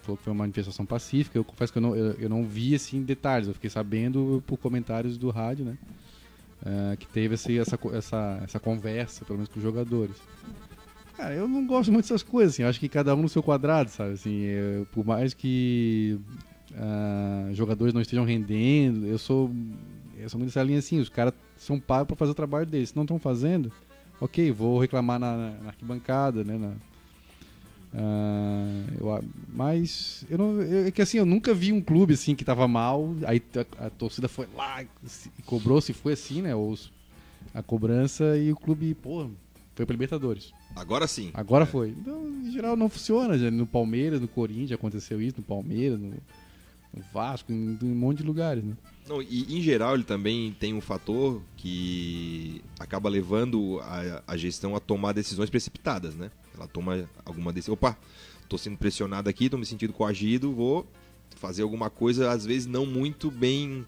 [SPEAKER 3] falou que foi uma manifestação pacífica. Eu confesso que eu não, eu, eu não vi assim detalhes, eu fiquei sabendo por comentários do rádio, né? Ah, que teve assim, essa, essa, essa conversa, pelo menos com os jogadores. Cara, eu não gosto muito dessas coisas, assim, eu acho que cada um no seu quadrado, sabe? Assim, eu- por mais que ah, jogadores não estejam rendendo, eu sou, eu sou muito dessa linha assim, os caras são pagos para fazer o trabalho deles, se não estão fazendo, ok, vou reclamar na, na arquibancada, né? na- ah, eu mas eu não, eu- é que assim, eu nunca vi um clube assim que tava mal, aí a, a torcida foi lá e se- cobrou, se foi assim, né? Ou a cobrança e o clube, pô, foi pra Libertadores.
[SPEAKER 1] Agora sim.
[SPEAKER 3] Agora foi. Então, em geral, não funciona. Já no Palmeiras, no Corinthians aconteceu isso, no Palmeiras, no, no Vasco, em, em um monte de lugares, né?
[SPEAKER 1] Não, e em geral ele também tem um fator que acaba levando a, a gestão a tomar decisões precipitadas, né? Ela toma alguma decisão. Opa, tô sendo pressionado aqui, tô me sentindo coagido, vou fazer alguma coisa, às vezes não muito bem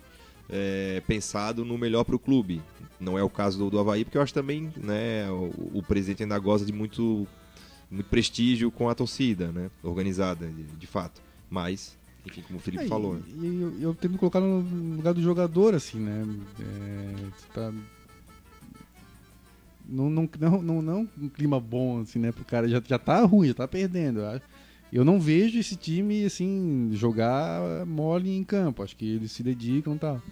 [SPEAKER 1] é, pensado no melhor para o clube. Não é o caso do, do Havaí, porque eu acho também né, o, o presidente ainda goza de muito, muito prestígio com a torcida, né? Organizada, de, de fato. Mas, enfim, como o Felipe
[SPEAKER 3] É,
[SPEAKER 1] falou.
[SPEAKER 3] E, e eu, eu tento me colocar no lugar do jogador, assim, né? É, você tá... Não, não, não, não, não um clima bom, assim, né? Pro cara já, já tá ruim, já tá perdendo. eu não vejo esse time, assim, jogar mole em campo. Acho que eles se dedicam e tal.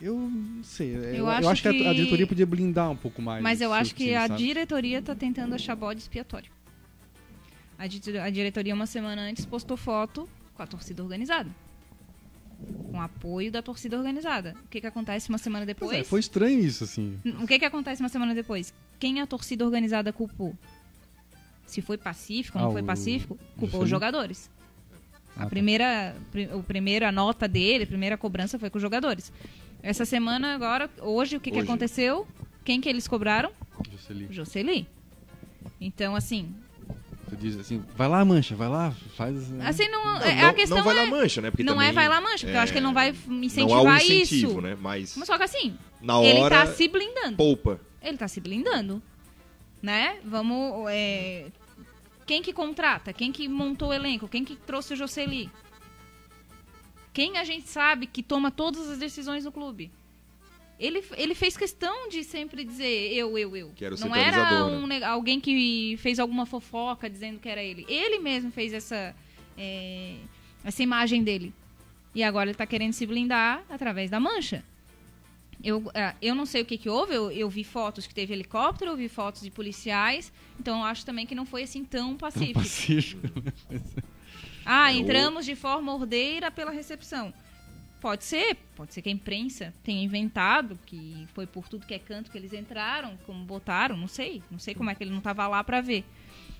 [SPEAKER 3] Eu não sei. é, Eu, eu
[SPEAKER 2] acho
[SPEAKER 3] acho, que... a- a,
[SPEAKER 2] que-
[SPEAKER 3] diretoria podia blindar um pouco mais.
[SPEAKER 2] Mas eu acho que
[SPEAKER 3] time,
[SPEAKER 2] a
[SPEAKER 3] sabe?
[SPEAKER 2] diretoria tá tentando achar bode expiatório. A, di- a diretoria, uma semana antes, postou foto com a torcida organizada. Com apoio da torcida organizada. O que, que acontece uma semana
[SPEAKER 3] Pois
[SPEAKER 2] depois?
[SPEAKER 3] é, foi estranho isso, assim.
[SPEAKER 2] O que, que acontece uma semana depois? Quem a torcida organizada culpou? Se foi pacífico ou não
[SPEAKER 3] Ah,
[SPEAKER 2] foi pacífico, culpou os jogadores.
[SPEAKER 3] Ah,
[SPEAKER 2] A
[SPEAKER 3] tá.
[SPEAKER 2] primeira, primeira nota dele, a primeira cobrança foi com os jogadores. Essa semana agora, hoje, o que, que
[SPEAKER 1] Hoje.
[SPEAKER 2] aconteceu? Quem que eles cobraram?
[SPEAKER 3] Jocely,
[SPEAKER 2] Jocely. Então, assim,
[SPEAKER 3] tu diz assim, vai lá, mancha, vai lá, faz. né?
[SPEAKER 2] assim não,
[SPEAKER 1] Não,
[SPEAKER 2] é, a questão
[SPEAKER 1] não vai
[SPEAKER 2] é,
[SPEAKER 1] lá mancha, né? Porque
[SPEAKER 2] não é vai lá mancha, porque eu acho que ele não vai
[SPEAKER 1] não há
[SPEAKER 2] incentivar
[SPEAKER 1] um incentivo,
[SPEAKER 2] isso.
[SPEAKER 1] né? Mas
[SPEAKER 2] Mas só que assim,
[SPEAKER 1] na
[SPEAKER 2] ele
[SPEAKER 1] hora
[SPEAKER 2] tá se blindando.
[SPEAKER 1] poupa.
[SPEAKER 2] Ele tá se blindando. Né? Vamos. é, Quem que contrata? Quem que montou o elenco? Quem que trouxe o Jocely? Quem a gente sabe que toma todas as decisões no clube? Ele, ele fez questão de sempre dizer eu, eu, eu.
[SPEAKER 1] Que era o
[SPEAKER 2] Não era
[SPEAKER 1] né?
[SPEAKER 2] um, ne- alguém que fez alguma fofoca dizendo que era ele. Ele mesmo fez essa, é, essa imagem dele. E agora ele está querendo se blindar através da mancha. Eu, é, eu não sei o que, que houve, eu, eu vi fotos que teve helicóptero, eu vi fotos de policiais, então eu acho também que não foi assim tão pacífico.
[SPEAKER 3] Pacífico. [LAUGHS]
[SPEAKER 2] Ah,
[SPEAKER 1] É,
[SPEAKER 2] entramos de forma ordeira pela recepção. Pode ser, pode ser que a imprensa tenha inventado que foi por tudo que é canto que eles entraram, como botaram, não sei, não sei como é que ele não estava lá para ver.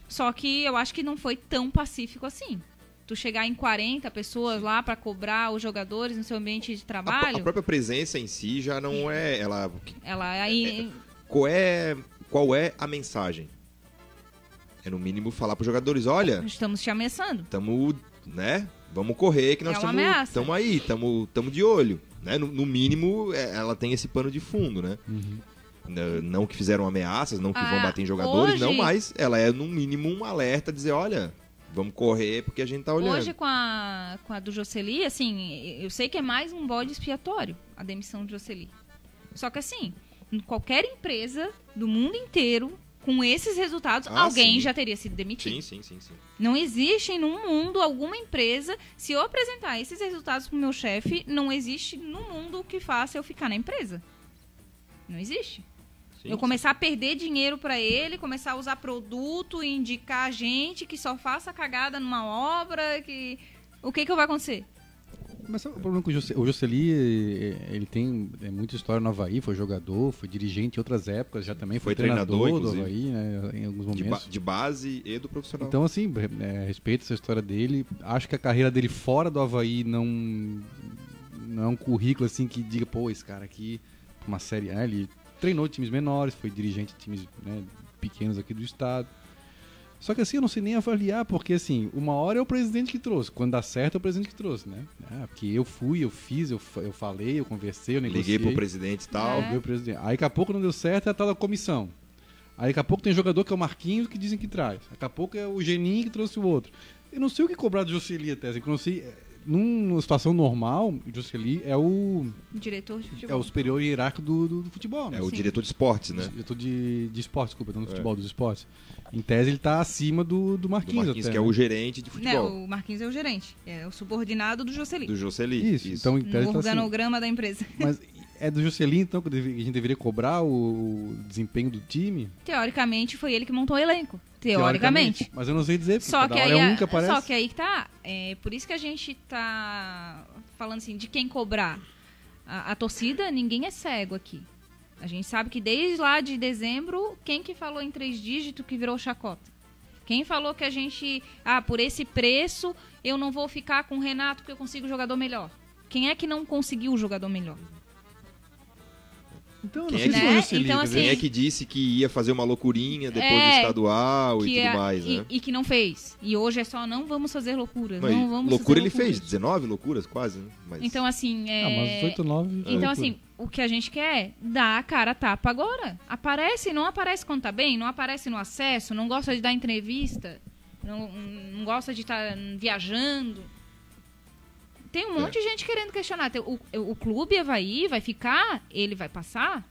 [SPEAKER 2] Só que eu acho que não foi tão pacífico assim. Tu chegar em 40 pessoas lá para cobrar os jogadores no seu ambiente de
[SPEAKER 1] A,
[SPEAKER 2] trabalho,
[SPEAKER 1] a própria presença em si já não é. Ela,
[SPEAKER 2] ela aí
[SPEAKER 1] qual, é, qual é a mensagem? É no mínimo falar para os jogadores: olha,
[SPEAKER 2] estamos te ameaçando.
[SPEAKER 1] estamos, né? Vamos correr que nós
[SPEAKER 2] É
[SPEAKER 1] estamos estamos aí, estamos de olho. Né? No, no mínimo, é, ela tem esse pano de fundo, né?
[SPEAKER 3] Uhum.
[SPEAKER 1] Não que fizeram ameaças, não que
[SPEAKER 2] Ah,
[SPEAKER 1] vão bater em jogadores,
[SPEAKER 2] hoje-
[SPEAKER 1] não, mas ela é no mínimo um alerta dizer, olha, vamos correr porque a gente tá olhando.
[SPEAKER 2] Hoje com a, com a do Jocely, assim, eu sei que é mais um bode expiatório a demissão do Jocely. Só que assim, em qualquer empresa do mundo inteiro, com esses resultados,
[SPEAKER 1] Ah,
[SPEAKER 2] alguém
[SPEAKER 1] sim.
[SPEAKER 2] já teria sido demitido.
[SPEAKER 1] Sim, sim, sim, sim.
[SPEAKER 2] Não existe no mundo alguma empresa, se eu apresentar esses resultados pro meu chefe, não existe no mundo que faça eu ficar na empresa. Não existe.
[SPEAKER 1] Sim,
[SPEAKER 2] eu começar a perder dinheiro pra ele, começar a usar produto, indicar gente que só faça cagada numa obra, que o que que vai acontecer?
[SPEAKER 3] Mas sabe o problema com o Jocely? O eh, ele tem é, muita história no Havaí, foi jogador, foi dirigente em outras épocas, já também foi,
[SPEAKER 1] Foi treinador,
[SPEAKER 3] treinador, do. Havaí, né, em alguns
[SPEAKER 1] De, ba-
[SPEAKER 3] momentos.
[SPEAKER 1] de base e do profissional.
[SPEAKER 3] Então, assim, é, respeito essa história dele. Acho que a carreira dele fora do Havaí não, não é um currículo assim que diga, pô, esse cara aqui, uma série A, ele treinou times menores, foi dirigente de times né, pequenos aqui do estado. Só que assim, eu não sei nem avaliar, porque assim, uma hora é o presidente que trouxe, quando dá certo é o presidente que trouxe, né? Ah, porque eu fui, eu fiz, eu, eu falei, eu conversei, eu negociei.
[SPEAKER 1] Liguei pro presidente e tal.
[SPEAKER 2] É.
[SPEAKER 3] Presidente. Aí daqui a pouco não deu certo, é a tal da comissão. Aí daqui a pouco tem jogador que é o Marquinhos que dizem que traz. Daqui a pouco é o Geninho que trouxe o outro. Eu não sei o que cobrar do Jocely até. assim, que eu não sei. É, Numa situação normal, o Jocely é o,
[SPEAKER 2] Diretor de
[SPEAKER 3] é
[SPEAKER 2] futebol.
[SPEAKER 3] o superior hierárquico do, do, do futebol, né?
[SPEAKER 1] É o
[SPEAKER 2] Sim.
[SPEAKER 1] diretor de esportes, né?
[SPEAKER 3] Diretor de, de esporte, desculpa, não do
[SPEAKER 1] É.
[SPEAKER 3] futebol, dos esportes. Em tese, ele tá acima do, do
[SPEAKER 1] Do
[SPEAKER 3] Marquinhos,
[SPEAKER 1] Marquinhos,
[SPEAKER 3] até,
[SPEAKER 1] que é
[SPEAKER 3] né?
[SPEAKER 1] o gerente de
[SPEAKER 2] Né,
[SPEAKER 1] futebol.
[SPEAKER 2] o Marquinhos é o gerente, é o subordinado do Jocely,
[SPEAKER 1] Do Jocely.
[SPEAKER 3] Isso, então em tese
[SPEAKER 2] no
[SPEAKER 3] tá acima.
[SPEAKER 2] organograma da empresa.
[SPEAKER 3] Mas é do Jocely, então, que a gente deveria cobrar o desempenho do time?
[SPEAKER 2] Teoricamente, foi ele que montou o elenco. Teoricamente.
[SPEAKER 3] Mas eu não sei dizer, porque
[SPEAKER 2] Só que,
[SPEAKER 3] hora
[SPEAKER 2] aí,
[SPEAKER 3] é um que aparece.
[SPEAKER 2] só que aí que tá. É por isso que a gente tá falando assim, de quem cobrar. A, a torcida, ninguém é cego aqui. A gente sabe que desde lá de dezembro, quem que falou em três dígitos que virou chacota? Quem falou que a gente, ah, por esse preço, eu não vou ficar com o Renato porque eu consigo jogador melhor? Quem é que não conseguiu o jogador melhor?
[SPEAKER 3] Então, eu
[SPEAKER 1] Quem
[SPEAKER 3] não
[SPEAKER 1] é
[SPEAKER 3] sei se
[SPEAKER 2] que-
[SPEAKER 3] o
[SPEAKER 2] Né? Então,
[SPEAKER 3] quer
[SPEAKER 2] assim,
[SPEAKER 1] Quem é que disse que ia fazer uma loucurinha depois
[SPEAKER 2] É,
[SPEAKER 1] do estadual e tudo
[SPEAKER 2] é-
[SPEAKER 1] mais,
[SPEAKER 2] e,
[SPEAKER 1] né?
[SPEAKER 2] e que não fez. E hoje é só não vamos fazer loucuras.
[SPEAKER 1] Mas
[SPEAKER 2] não vamos
[SPEAKER 1] loucura
[SPEAKER 2] fazer
[SPEAKER 1] ele fez,
[SPEAKER 2] loucuras.
[SPEAKER 1] 19 loucuras quase, né? Mas
[SPEAKER 2] Então, assim, é...
[SPEAKER 3] Ah, mas 8 ou 9.
[SPEAKER 2] Então, assim, o que a gente quer é dar a cara a tapa agora. Aparece, não aparece quando tá bem, não aparece no acesso, não gosta de dar entrevista, não, não gosta de estar viajando. Tem um
[SPEAKER 1] É.
[SPEAKER 2] monte de gente querendo questionar. O, o clube Havaí vai ficar, ele vai passar.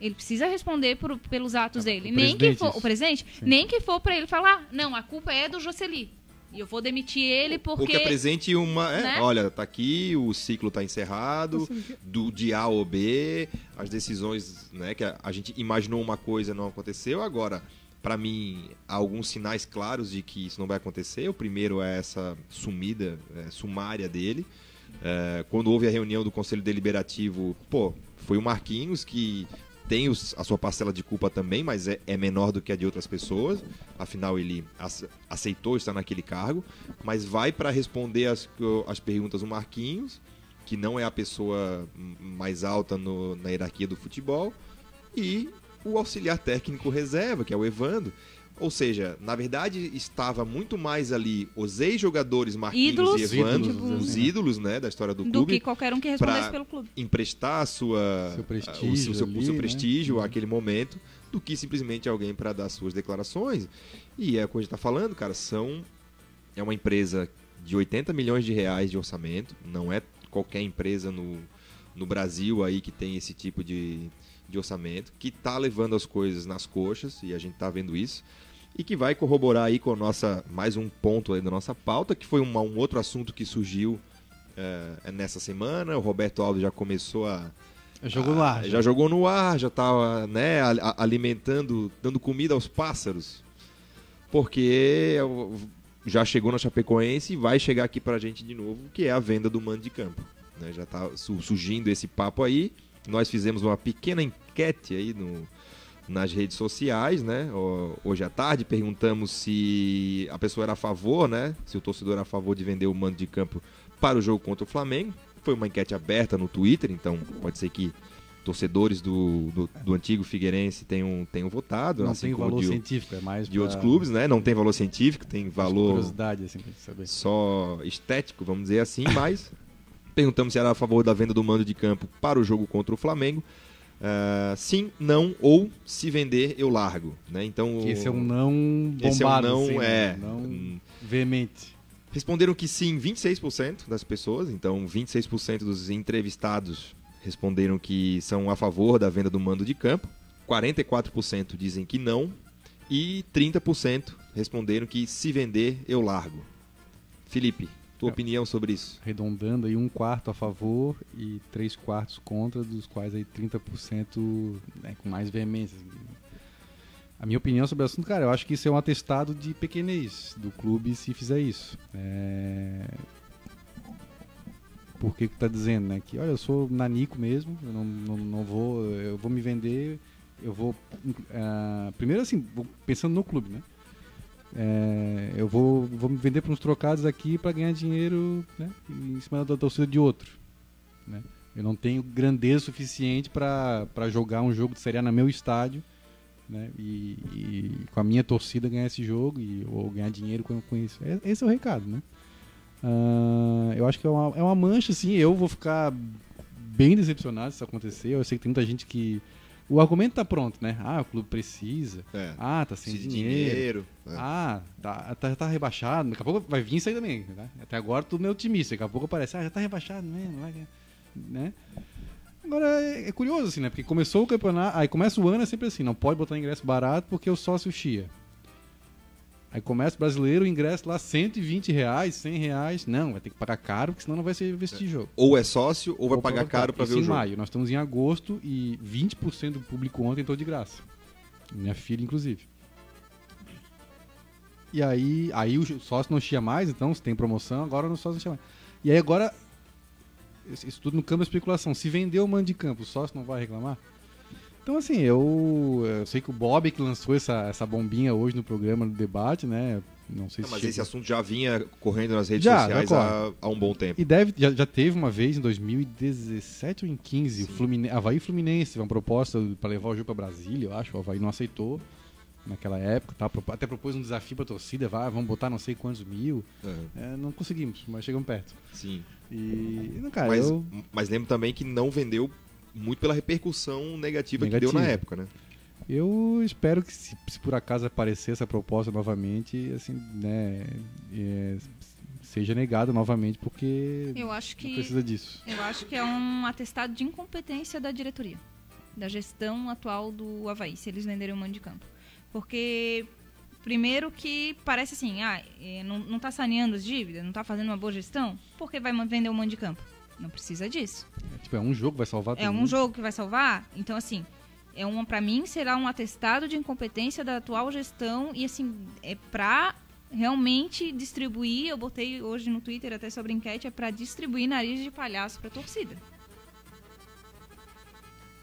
[SPEAKER 2] Ele precisa responder por- pelos atos dele.
[SPEAKER 3] o
[SPEAKER 2] Nem que for
[SPEAKER 3] isso.
[SPEAKER 2] o presidente,
[SPEAKER 3] Sim.
[SPEAKER 2] nem que for pra ele falar, não, a culpa é do Jocely. E eu vou demitir ele porque.
[SPEAKER 1] Ou que apresente uma. é,
[SPEAKER 2] né?
[SPEAKER 1] Olha, tá aqui, o ciclo tá encerrado, do de A ou B, as decisões, né? Que a, a gente imaginou uma coisa não aconteceu. Agora, para mim, há alguns sinais claros de que isso não vai acontecer. O primeiro é essa sumida é, sumária dele. É, quando houve a reunião do Conselho Deliberativo, pô, foi o Marquinhos que tem os- a sua parcela de culpa também, mas é, é menor do que a de outras pessoas. Afinal, ele ace- aceitou estar naquele cargo, mas vai para responder as, as perguntas o Marquinhos, que não é a pessoa mais alta no- na hierarquia do futebol, e o auxiliar técnico reserva, que é o Evandro. Ou seja, na verdade estava muito mais ali os ex-jogadores Marquinhos
[SPEAKER 2] Ídolos.
[SPEAKER 1] e Evandro,
[SPEAKER 3] Ídolos,
[SPEAKER 1] os
[SPEAKER 3] né?
[SPEAKER 1] ídolos né, da história do,
[SPEAKER 2] do
[SPEAKER 1] clube
[SPEAKER 2] que qualquer um que respondesse pelo clube.
[SPEAKER 1] emprestar a sua,
[SPEAKER 3] Seu prestígio
[SPEAKER 1] o seu, seu-
[SPEAKER 3] ali,
[SPEAKER 1] seu
[SPEAKER 3] né?
[SPEAKER 1] prestígio
[SPEAKER 3] Uhum.
[SPEAKER 1] àquele momento, do que simplesmente alguém para dar suas declarações. E é o que a gente está falando, cara, são é uma empresa de 80 milhões de reais de orçamento, não é qualquer empresa no, no Brasil aí que tem esse tipo de, de orçamento, que está levando as coisas nas coxas, e a gente está vendo isso. e que vai corroborar aí com a nossa mais um ponto aí da nossa pauta, que foi uma- um outro assunto que surgiu é, nessa semana. O Roberto Alves já começou a
[SPEAKER 3] Jogou no ar.
[SPEAKER 1] Já jogou no ar, já estava né, a- a- alimentando, dando comida aos pássaros. Porque o- já chegou na Chapecoense e vai chegar aqui pra gente de novo, que é a venda do mando de campo. né? Já está surgindo esse papo aí. Nós fizemos uma pequena enquete aí no, nas redes sociais, né? Hoje à tarde perguntamos se a pessoa era a favor, né? Se o torcedor era a favor de vender o mando de campo para o jogo contra o Flamengo. Foi uma enquete aberta no Twitter, então pode ser que torcedores do, do, do antigo Figueirense tenham, tenham votado,
[SPEAKER 3] Não
[SPEAKER 1] assim
[SPEAKER 3] tem
[SPEAKER 1] como
[SPEAKER 3] valor
[SPEAKER 1] de,
[SPEAKER 3] científico, é mais
[SPEAKER 1] de outros clubes, né? Não tem valor científico, tem valor
[SPEAKER 3] Curiosidade, assim, pra saber.
[SPEAKER 1] só estético, vamos dizer assim, mas perguntamos se era a favor da venda do mando de campo para o jogo contra o Flamengo. Ah, sim, não, ou se vender, eu largo. Né? Então,
[SPEAKER 3] esse é um não bombado,
[SPEAKER 1] esse é um não,
[SPEAKER 3] assim, né?
[SPEAKER 1] é.
[SPEAKER 3] Não
[SPEAKER 1] hum,
[SPEAKER 3] veemente.
[SPEAKER 1] Responderam que sim, 26% das pessoas. Então, 26% dos entrevistados responderam que são a favor da venda do mando de campo. 44% dizem que não. E 30% responderam que se vender, eu largo. Felipe, tua
[SPEAKER 3] É.
[SPEAKER 1] opinião sobre isso?
[SPEAKER 3] Arredondando aí um quarto a favor e três quartos contra, dos quais aí 30% né, com mais veemência. A minha opinião sobre o assunto, cara, eu acho que isso é um atestado de pequenez do clube se fizer isso. É... Por que que tá dizendo, né? Que, olha, eu sou nanico mesmo, eu não, não, não vou, eu vou me vender, eu vou... ah, primeiro assim, pensando no clube, né? É, eu vou, vou me vender para uns trocados aqui para ganhar dinheiro né, em cima da torcida de outro. Né? Eu não tenho grandeza suficiente para jogar um jogo de Série A no meu estádio né, e, e com a minha torcida ganhar esse jogo e, ou ganhar dinheiro com, com isso. Esse é o recado. Né? Ah, eu acho que é uma, é uma mancha, sim. Eu vou ficar bem decepcionado se isso acontecer. Eu sei que tem muita gente que. O argumento tá pronto, né? Ah, o clube precisa.
[SPEAKER 1] É.
[SPEAKER 3] Ah, tá sem
[SPEAKER 1] Se
[SPEAKER 3] dinheiro.
[SPEAKER 1] né?
[SPEAKER 3] Ah, tá, tá, tá rebaixado. Daqui a pouco vai vir isso aí também. Né? Até agora tudo meio otimista. Daqui a pouco aparece, ah, já tá rebaixado mesmo. vai Né? Agora é, é curioso, assim, né? Porque começou o campeonato. Aí começa o ano, é sempre assim: não pode botar ingresso barato porque o sócio chia. Aí começa o brasileiro, o ingresso lá 120 reais, 100 reais. Não, vai ter que pagar caro, porque senão não vai ser vestir jogo.
[SPEAKER 1] Ou é sócio, ou vai
[SPEAKER 3] Ou
[SPEAKER 1] pagar caro para ver o
[SPEAKER 3] em
[SPEAKER 1] jogo.
[SPEAKER 3] maio. Nós estamos em agosto e 20% do público ontem entrou de graça. Minha filha, inclusive. E aí, aí o sócio não chia mais, então se tem promoção, agora o sócio não chia mais. E aí agora, isso isso tudo no campo da especulação. Se vender o mando de campo, o sócio não vai reclamar? Então, assim, eu, eu sei que o Bob que lançou essa, essa bombinha hoje no programa do debate, né? Não sei
[SPEAKER 1] Não,
[SPEAKER 3] se
[SPEAKER 1] mas
[SPEAKER 3] chega-
[SPEAKER 1] esse assunto já vinha correndo nas redes
[SPEAKER 3] Já,
[SPEAKER 1] sociais
[SPEAKER 3] já
[SPEAKER 1] há, há um bom tempo.
[SPEAKER 3] E deve, já, já teve uma vez em 2017 ou em 15, o Fluminense, Havaí Fluminense, uma proposta para levar o jogo para Brasília, eu acho. O Havaí não aceitou naquela época, tá? Até propôs um desafio para a torcida, vai, vamos botar não sei quantos mil.
[SPEAKER 1] Aham,
[SPEAKER 3] É, não conseguimos, mas chegamos perto.
[SPEAKER 1] sim.
[SPEAKER 3] E, não, cara,
[SPEAKER 1] mas,
[SPEAKER 3] eu,
[SPEAKER 1] mas lembro também que não vendeu muito pela repercussão negativa, que deu
[SPEAKER 3] Negativa.
[SPEAKER 1] na época, né?
[SPEAKER 3] eu espero que se, se por acaso aparecer essa proposta novamente, assim, né, é, seja negado novamente, porque
[SPEAKER 2] Eu acho
[SPEAKER 3] não
[SPEAKER 2] que
[SPEAKER 3] precisa disso.
[SPEAKER 2] eu acho que é um atestado de incompetência da diretoria, da gestão atual do Havaí, se eles venderem o mando de campo. Porque primeiro que parece assim, ah, eh, não, não tá saneando as dívidas, não tá fazendo uma boa gestão, por que vai vender o mando de campo? Não precisa disso.
[SPEAKER 3] É, tipo, é um jogo, vai salvar
[SPEAKER 2] É um
[SPEAKER 3] mundo.
[SPEAKER 2] jogo que vai salvar? Então, assim, é uma para mim será um atestado de incompetência da atual gestão e assim, é pra realmente distribuir, eu botei hoje no Twitter até sobre enquete, é pra distribuir nariz de palhaço pra torcida.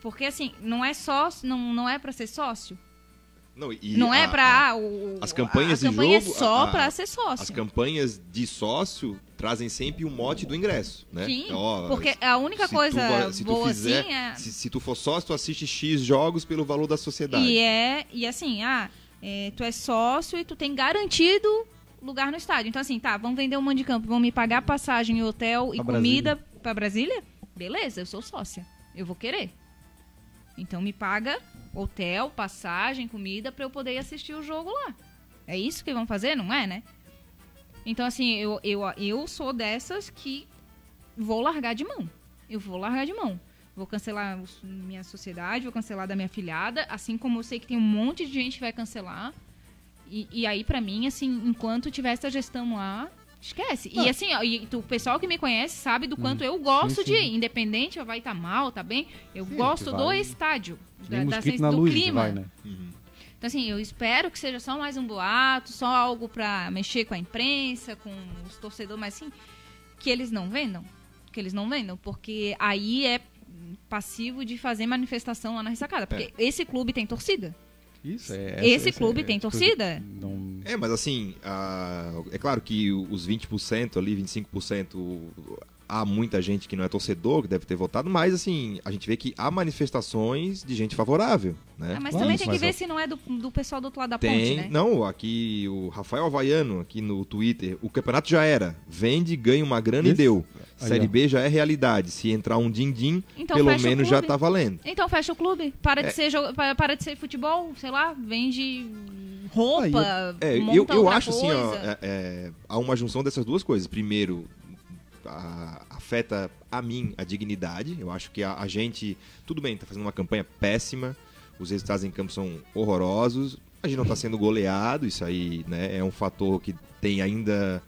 [SPEAKER 2] Porque assim, não é sócio, não, não é para ser sócio.
[SPEAKER 1] Não, e
[SPEAKER 2] não é
[SPEAKER 1] a-
[SPEAKER 2] pra
[SPEAKER 1] a-
[SPEAKER 2] ah, o,
[SPEAKER 1] as campanhas
[SPEAKER 2] a, a
[SPEAKER 1] de
[SPEAKER 2] campanha
[SPEAKER 1] jogo,
[SPEAKER 2] é só
[SPEAKER 1] a-
[SPEAKER 2] pra ser
[SPEAKER 1] As
[SPEAKER 2] sócio.
[SPEAKER 1] campanhas de sócio trazem sempre o mote do ingresso, né?
[SPEAKER 2] Sim,
[SPEAKER 1] Ó,
[SPEAKER 2] porque a única
[SPEAKER 1] se tu
[SPEAKER 2] coisa
[SPEAKER 1] va- se tu
[SPEAKER 2] boa
[SPEAKER 1] fizer-
[SPEAKER 2] assim é
[SPEAKER 1] Se, se tu for sócio, tu assiste X jogos pelo valor da sociedade.
[SPEAKER 2] E é, e assim, ah, é, tu é sócio e tu tem garantido lugar no estádio. Então, assim, tá, vamos vender um monte de campo, vão me pagar passagem e hotel e
[SPEAKER 3] Pra
[SPEAKER 2] comida pra Brasília? Beleza, eu sou sócia. Eu vou querer. Então me paga hotel, passagem, comida pra eu poder ir assistir o jogo lá. É isso que vão fazer, não é, né? Então, assim, eu, eu, eu sou dessas que vou largar de mão. Eu vou largar de mão. Vou cancelar minha sociedade, vou cancelar da minha filhada, assim como eu sei que tem um monte de gente que vai cancelar. E, e aí, pra mim, assim, enquanto tiver essa gestão lá, esquece. E assim, ó, e o pessoal que me conhece sabe do quanto eu gosto
[SPEAKER 3] Sim,
[SPEAKER 2] de,
[SPEAKER 3] sim.
[SPEAKER 2] independente, vai estar mal, tá bem, eu
[SPEAKER 3] Sim,
[SPEAKER 2] gosto do
[SPEAKER 3] vai-
[SPEAKER 2] estádio, da, da
[SPEAKER 3] mosquito
[SPEAKER 2] sens-
[SPEAKER 3] na
[SPEAKER 2] do
[SPEAKER 3] luz,
[SPEAKER 2] clima.
[SPEAKER 3] vai, né?
[SPEAKER 2] Então, assim, eu espero que seja só mais um boato, só algo pra mexer com a imprensa, com os torcedores, mas assim, que eles não vendam. Que eles não vendam, porque aí é passivo de fazer manifestação lá na ressacada. Porque esse clube tem torcida.
[SPEAKER 3] Isso, é,
[SPEAKER 2] Esse clube tem
[SPEAKER 3] coisa-
[SPEAKER 2] torcida?
[SPEAKER 3] Não,
[SPEAKER 1] É, mas assim, a- é claro que os 20% ali, 25%, há muita gente que não é torcedor, que deve ter votado, mas assim, a gente vê que há manifestações de gente favorável, né?
[SPEAKER 2] Ah, mas
[SPEAKER 3] Claro,
[SPEAKER 2] também tem que ver
[SPEAKER 3] ó-
[SPEAKER 2] se não é do, do pessoal do outro lado da
[SPEAKER 1] Tem,
[SPEAKER 2] ponte, né?
[SPEAKER 1] não, aqui o Rafael Havaiano, aqui no Twitter, o campeonato já era, vende, ganha uma grana e
[SPEAKER 3] Isso.
[SPEAKER 1] deu.
[SPEAKER 3] Aí,
[SPEAKER 1] Série
[SPEAKER 3] ó.
[SPEAKER 1] B já é realidade, se entrar um din-din,
[SPEAKER 2] Então
[SPEAKER 1] pelo menos já tá valendo.
[SPEAKER 2] Então fecha o clube. Para,
[SPEAKER 1] É.
[SPEAKER 2] de ser jo- para, de ser futebol, sei lá, vende roupa,
[SPEAKER 1] É,
[SPEAKER 2] monta
[SPEAKER 1] eu, eu
[SPEAKER 2] outra
[SPEAKER 1] acho assim, ó,
[SPEAKER 2] coisa.
[SPEAKER 1] é, é, há uma junção dessas duas coisas. Primeiro, afeta a mim a dignidade. Eu acho que a, a gente, tudo bem, tá fazendo uma campanha péssima, os resultados em campo são horrorosos, a gente não tá sendo goleado, isso aí né, é um fator que tem ainda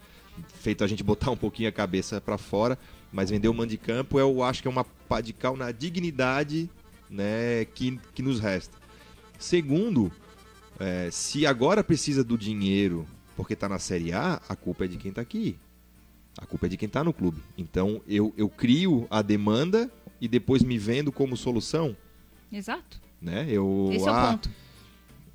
[SPEAKER 1] feito a gente botar um pouquinho a cabeça para fora, mas vender o mando de campo eu acho que é uma pá de cal na dignidade né, que, que nos resta. Segundo, é, se agora precisa do dinheiro porque tá na Série A, a culpa é de quem tá aqui. A culpa é de quem tá no clube. Então eu, eu crio a demanda e depois me vendo como solução.
[SPEAKER 2] Exato.
[SPEAKER 1] Né? Eu,
[SPEAKER 2] Esse é
[SPEAKER 1] ah,
[SPEAKER 2] o ponto.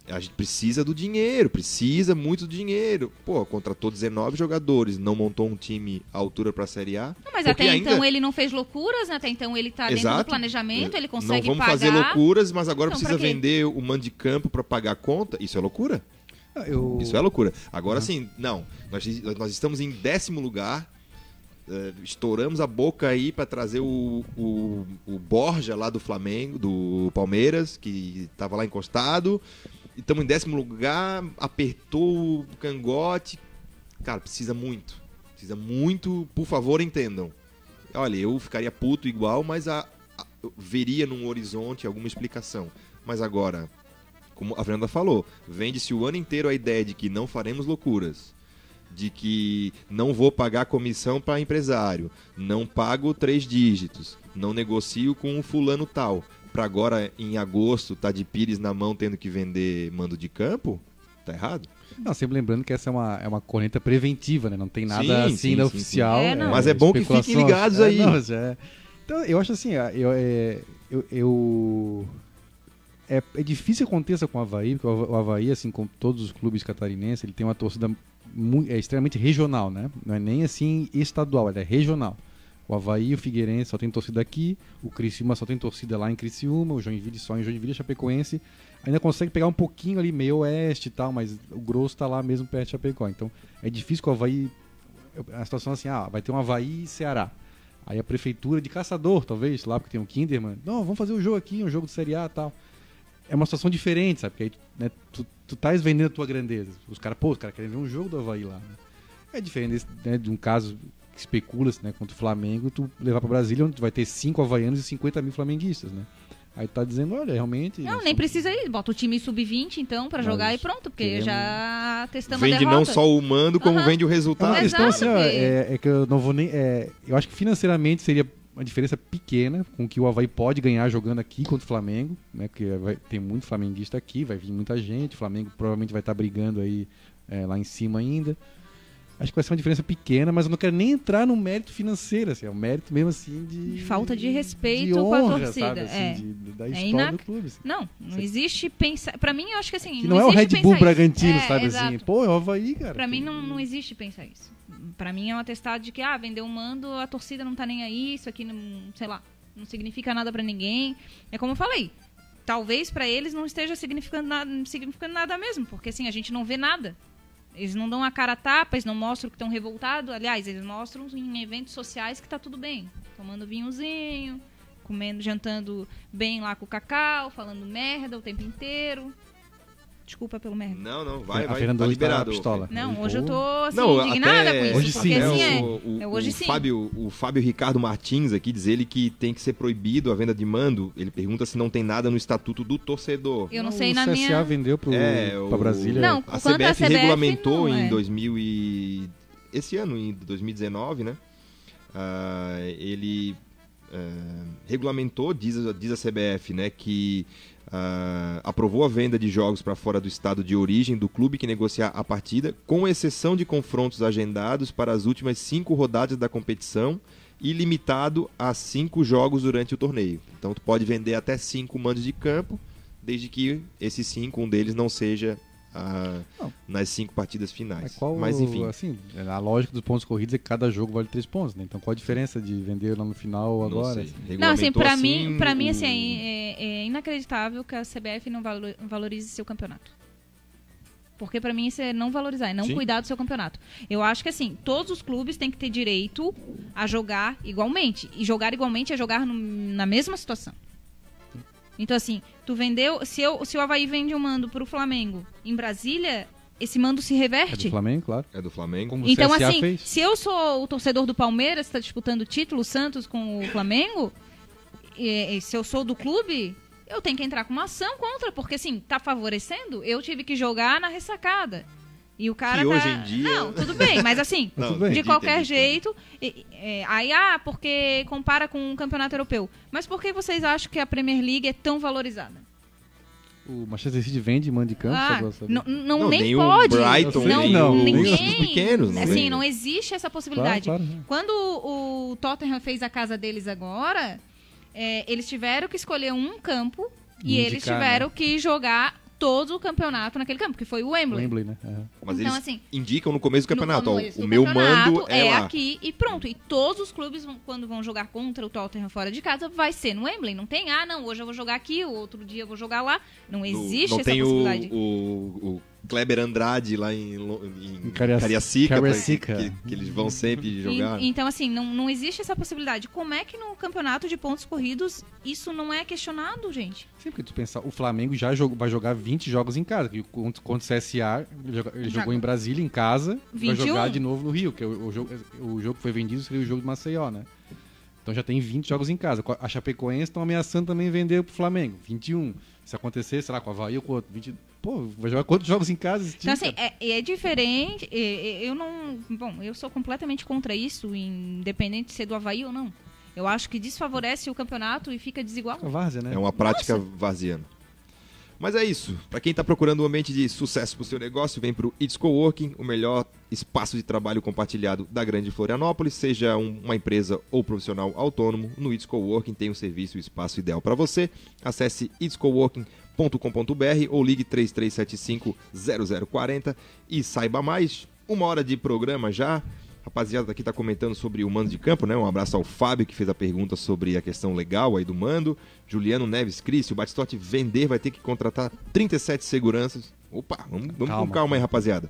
[SPEAKER 1] a gente precisa do dinheiro, precisa muito do dinheiro. Pô, contratou 19 jogadores, não montou um time à altura pra Série A.
[SPEAKER 2] Não, mas até
[SPEAKER 1] ainda-
[SPEAKER 2] então ele não fez loucuras, né? até então ele tá dentro do planejamento, ele
[SPEAKER 1] Não
[SPEAKER 2] consegue
[SPEAKER 1] vamos
[SPEAKER 2] pagar.
[SPEAKER 1] fazer loucuras, mas agora
[SPEAKER 2] Então,
[SPEAKER 1] precisa vender o mando de campo pra pagar a conta. Isso é loucura?
[SPEAKER 3] Ah, eu...
[SPEAKER 1] Isso é loucura. Agora sim, não. Nós, nós estamos em décimo lugar. eh, estouramos a boca aí para trazer o, o, o Borja lá do Flamengo, do Palmeiras, que estava lá encostado. E Estamos em décimo lugar, apertou o cangote. Cara, precisa muito. Precisa muito, por favor, entendam. Olha, eu ficaria puto igual, mas a, a- veria num horizonte alguma explicação. Mas agora, como a Fernanda falou, vende-se o ano inteiro a ideia de que não faremos loucuras, de que não vou pagar comissão para empresário, não pago três dígitos, não negocio com um fulano tal. Para agora, em agosto, tá de pires na mão tendo que vender mando de campo? Tá errado?
[SPEAKER 3] Não, sempre lembrando que essa é uma, é uma corneta preventiva, né? Não tem nada
[SPEAKER 1] Sim,
[SPEAKER 3] assim
[SPEAKER 1] sim, sim,
[SPEAKER 3] oficial.
[SPEAKER 2] sim. É, não.
[SPEAKER 1] Mas é bom que fiquem ligados
[SPEAKER 3] É,
[SPEAKER 1] aí.
[SPEAKER 3] não, mas é- Então, eu acho assim, eu, é, eu, eu- é, é difícil que aconteça com o Havaí, porque o Havaí, assim como todos os clubes catarinenses, ele tem uma torcida mu- é extremamente regional, né? Não é nem assim estadual, ela é regional. O Havaí o Figueirense só tem torcida aqui, o Criciúma só tem torcida lá em Criciúma, o Joinville só em Joinville, Chapecoense ainda consegue pegar um pouquinho ali meio oeste e tal, mas o grosso tá lá mesmo perto de Chapecó. Então é difícil que o Havaí. A situação é assim, ah, vai ter um Havaí e Ceará. Aí a prefeitura de Caçador, talvez, lá porque tem um Kinderman, não, vamos fazer o jogo aqui, um jogo de Série A e tal. É uma situação diferente, sabe? Porque aí né, tu, tu tais vendendo a tua grandeza. Os caras, pô, os caras querem ver um jogo do Havaí lá. né? É diferente né, de um caso que especula-se né, contra o Flamengo, tu levar pra Brasília, onde tu vai ter 5 havaianos e 50 mil flamenguistas, né? Aí tá dizendo, olha, realmente.
[SPEAKER 2] Não,
[SPEAKER 3] nós
[SPEAKER 2] nem
[SPEAKER 3] somos-
[SPEAKER 2] precisa ir. Bota o time sub-20, então, pra
[SPEAKER 3] Nós
[SPEAKER 2] jogar e pronto, porque
[SPEAKER 3] queremos-
[SPEAKER 2] já testamos
[SPEAKER 1] Vende
[SPEAKER 2] a derrota.
[SPEAKER 1] não só o mando, como
[SPEAKER 2] Aham.
[SPEAKER 1] vende o
[SPEAKER 3] É
[SPEAKER 1] resultado.
[SPEAKER 3] questão
[SPEAKER 2] Exato,
[SPEAKER 3] assim, ó, é, é que eu não vou nem. é, eu acho que financeiramente seria uma diferença pequena com o que o Havaí pode ganhar jogando aqui contra o Flamengo, né? Porque vai, tem muito flamenguista aqui, vai vir muita gente, o Flamengo provavelmente vai estar brigando aí é, lá em cima ainda. Acho que vai ser uma diferença pequena, mas eu não quero nem entrar no mérito financeiro, assim, é um mérito mesmo assim de.
[SPEAKER 2] Falta de respeito
[SPEAKER 3] de
[SPEAKER 2] com a
[SPEAKER 3] honra,
[SPEAKER 2] torcida,
[SPEAKER 3] Sabe, assim,
[SPEAKER 2] é.
[SPEAKER 3] de- da
[SPEAKER 2] É
[SPEAKER 3] história
[SPEAKER 2] inac-
[SPEAKER 3] do clube. assim.
[SPEAKER 2] Não, não existe pensar. Pra mim, eu acho que assim.
[SPEAKER 3] Que não, é o Red Bull. Bragantino,
[SPEAKER 2] É,
[SPEAKER 3] sabe
[SPEAKER 2] exato.
[SPEAKER 3] assim? Pô, é o Havaí, cara.
[SPEAKER 2] Pra mim não, não existe pensar isso. Pra mim é um atestado de que, ah, vendeu um mando, a torcida não tá nem aí, isso aqui não, sei lá, não significa nada pra ninguém. É como eu falei, talvez pra eles não esteja significando nada, significando nada mesmo, porque assim, a gente não vê nada. Eles não dão a cara a tapa, eles não mostram que estão revoltados. Aliás, eles mostram em eventos sociais que tá tudo bem. Tomando vinhozinho, comendo, jantando bem lá com o cacau, falando merda o tempo inteiro. Desculpa pelo merda.
[SPEAKER 1] Não, não, vai,
[SPEAKER 3] a
[SPEAKER 1] vai,
[SPEAKER 3] Fernanda
[SPEAKER 1] tá
[SPEAKER 3] hoje tá
[SPEAKER 1] liberado.
[SPEAKER 3] pistola.
[SPEAKER 2] Não, hoje eu tô assim,
[SPEAKER 1] Não,
[SPEAKER 2] indignada
[SPEAKER 1] até-
[SPEAKER 2] com isso.
[SPEAKER 3] Hoje
[SPEAKER 2] porque
[SPEAKER 3] sim,
[SPEAKER 1] É,
[SPEAKER 2] assim
[SPEAKER 3] né?
[SPEAKER 2] é.
[SPEAKER 1] o, o-
[SPEAKER 2] É, hoje
[SPEAKER 1] o
[SPEAKER 2] sim.
[SPEAKER 1] Fábio, o Fábio Ricardo Martins aqui diz ele que tem que ser proibido a venda de mando. Ele pergunta se não tem nada no estatuto do torcedor.
[SPEAKER 2] Eu não sei
[SPEAKER 3] o
[SPEAKER 2] na
[SPEAKER 3] CSA
[SPEAKER 2] minha.
[SPEAKER 3] vendeu pro,
[SPEAKER 1] É,
[SPEAKER 3] pra
[SPEAKER 1] o-
[SPEAKER 3] Brasília.
[SPEAKER 2] Não,
[SPEAKER 1] A
[SPEAKER 2] Quanto à
[SPEAKER 1] CBF,
[SPEAKER 2] CBF,
[SPEAKER 1] regulamentou
[SPEAKER 2] não
[SPEAKER 1] em
[SPEAKER 2] é.
[SPEAKER 1] 2000 e... esse ano, em 2019, né? Ah, ele ah, regulamentou, diz, a- diz a CBF, né, que ah, aprovou a venda de jogos para fora do estado de origem do clube que negociar a partida, com exceção de confrontos agendados para as últimas cinco rodadas da competição e limitado a cinco jogos durante o torneio. Então tu pode vender até cinco mandos de campo, desde que esses cinco, um deles não seja ah,
[SPEAKER 3] Não.
[SPEAKER 1] nas cinco partidas finais.
[SPEAKER 3] Mas qual,
[SPEAKER 1] Mas enfim,
[SPEAKER 3] assim, a lógica dos pontos corridos é que cada jogo vale três pontos, né? Então qual a diferença de vender lá no final ou
[SPEAKER 1] não
[SPEAKER 3] agora?
[SPEAKER 1] sei.
[SPEAKER 2] Não, assim, pra mim, pra mim assim, é, é inacreditável que a CBF não valo- valorize seu campeonato. Porque pra mim isso é não valorizar, é não
[SPEAKER 1] Sim.
[SPEAKER 2] cuidar do seu campeonato. Eu acho que assim, todos os clubes têm que ter direito a jogar igualmente. E jogar igualmente é jogar no- na mesma situação. Então assim, tu vendeu. Se, eu, se o Havaí vende um mando pro Flamengo em Brasília, esse mando se
[SPEAKER 3] É
[SPEAKER 2] reverte.
[SPEAKER 3] do Flamengo, claro.
[SPEAKER 1] É do Flamengo.
[SPEAKER 3] Como
[SPEAKER 2] Então, assim,
[SPEAKER 3] fez.
[SPEAKER 2] se eu sou o torcedor do Palmeiras, está disputando o título, o Santos com o Flamengo, e, e se eu sou do clube, eu tenho que entrar com uma ação contra, porque assim, tá favorecendo, eu tive que jogar na ressacada. E o cara
[SPEAKER 1] Que
[SPEAKER 2] tá...
[SPEAKER 1] hoje em dia-
[SPEAKER 2] Não, tudo bem, mas assim, [LAUGHS]
[SPEAKER 3] Não, bem.
[SPEAKER 2] de
[SPEAKER 1] entendi,
[SPEAKER 2] qualquer
[SPEAKER 1] entendi,
[SPEAKER 2] jeito, e- é, aí, ah, porque compara com um campeonato europeu. Mas por que vocês acham que a Premier League é tão valorizada?
[SPEAKER 3] O Manchester City vende mando de campo,
[SPEAKER 2] Ah, não, não,
[SPEAKER 1] Não,
[SPEAKER 2] nem,
[SPEAKER 1] nem o
[SPEAKER 2] pode.
[SPEAKER 1] Brighton,
[SPEAKER 2] não,
[SPEAKER 3] nem o-
[SPEAKER 2] ninguém.
[SPEAKER 3] nem
[SPEAKER 1] os pequenos, não
[SPEAKER 2] assim,
[SPEAKER 1] vem.
[SPEAKER 2] não existe essa
[SPEAKER 3] Claro,
[SPEAKER 2] possibilidade.
[SPEAKER 3] claro. né?
[SPEAKER 2] Quando o Tottenham fez a casa deles agora, é, eles tiveram que escolher um campo e,
[SPEAKER 3] E
[SPEAKER 2] eles
[SPEAKER 3] indicar,
[SPEAKER 2] tiveram
[SPEAKER 3] né?
[SPEAKER 2] que jogar todo o campeonato naquele campo, que foi o Wembley.
[SPEAKER 3] Wembley, né? É.
[SPEAKER 1] Mas
[SPEAKER 2] Então,
[SPEAKER 1] eles
[SPEAKER 2] assim,
[SPEAKER 1] indicam no começo do campeonato.
[SPEAKER 2] No
[SPEAKER 1] ó, o
[SPEAKER 2] do
[SPEAKER 1] meu
[SPEAKER 2] campeonato
[SPEAKER 1] mando é, lá.
[SPEAKER 2] aqui e pronto. E todos os clubes, vão- quando vão jogar contra o Tottenham fora de casa, vai ser no Wembley. Não tem, ah, não, hoje eu vou jogar aqui, o outro dia eu vou jogar lá. Não
[SPEAKER 1] No-
[SPEAKER 2] existe
[SPEAKER 1] não
[SPEAKER 2] essa
[SPEAKER 1] tem o,
[SPEAKER 2] possibilidade.
[SPEAKER 1] o, o Kleber Andrade lá em, em
[SPEAKER 3] Em Cariaci-
[SPEAKER 1] Cariacica,
[SPEAKER 3] Cariacica.
[SPEAKER 1] Que, que eles vão sempre jogar.
[SPEAKER 2] E- então, assim, não, não existe essa possibilidade. Como é que no campeonato de pontos corridos isso não é questionado, gente?
[SPEAKER 3] Sim, porque tu pensar, o Flamengo já jogou, vai jogar 20 jogos em casa. que Contra, contra o CSA, ele, joga- ele
[SPEAKER 2] Já-
[SPEAKER 3] jogou em Brasília, em casa, vai
[SPEAKER 2] 21.
[SPEAKER 3] jogar de novo no Rio, que é o, o jogo, o jogo que foi vendido seria o jogo de Maceió, né? Então já tem 20 jogos em casa. A Chapecoense estão ameaçando também vender pro Flamengo. 21. Se acontecer, será com o Havaí ou com outro? 20... Pô, vai jogar quantos jogos em casa?
[SPEAKER 2] Então, assim, é, é diferente. é- é- eu não. Bom, eu sou completamente contra isso, independente de ser do Havaí ou não. Eu acho que desfavorece o campeonato e fica desigual.
[SPEAKER 3] A várzea, né?
[SPEAKER 1] É uma prática varziana. Mas é isso. Para quem está procurando um ambiente de sucesso para o seu negócio, vem para o It's Coworking, o melhor espaço de trabalho compartilhado da Grande Florianópolis. Seja um- uma empresa ou profissional autônomo, no It's Coworking tem o serviço e o espaço ideal para você. Acesse itscoworking.com.br ou ligue 3375-0040 e saiba mais. Uma hora de programa já. Rapaziada aqui tá comentando sobre o mando de campo, né? Um abraço ao Fábio que fez a pergunta sobre a questão legal aí do mando. Juliano Neves Cris, o Batistote vender, vai ter que contratar 37 seguranças. Opa, vamos, vamos
[SPEAKER 3] Calma.
[SPEAKER 1] com calma aí, rapaziada.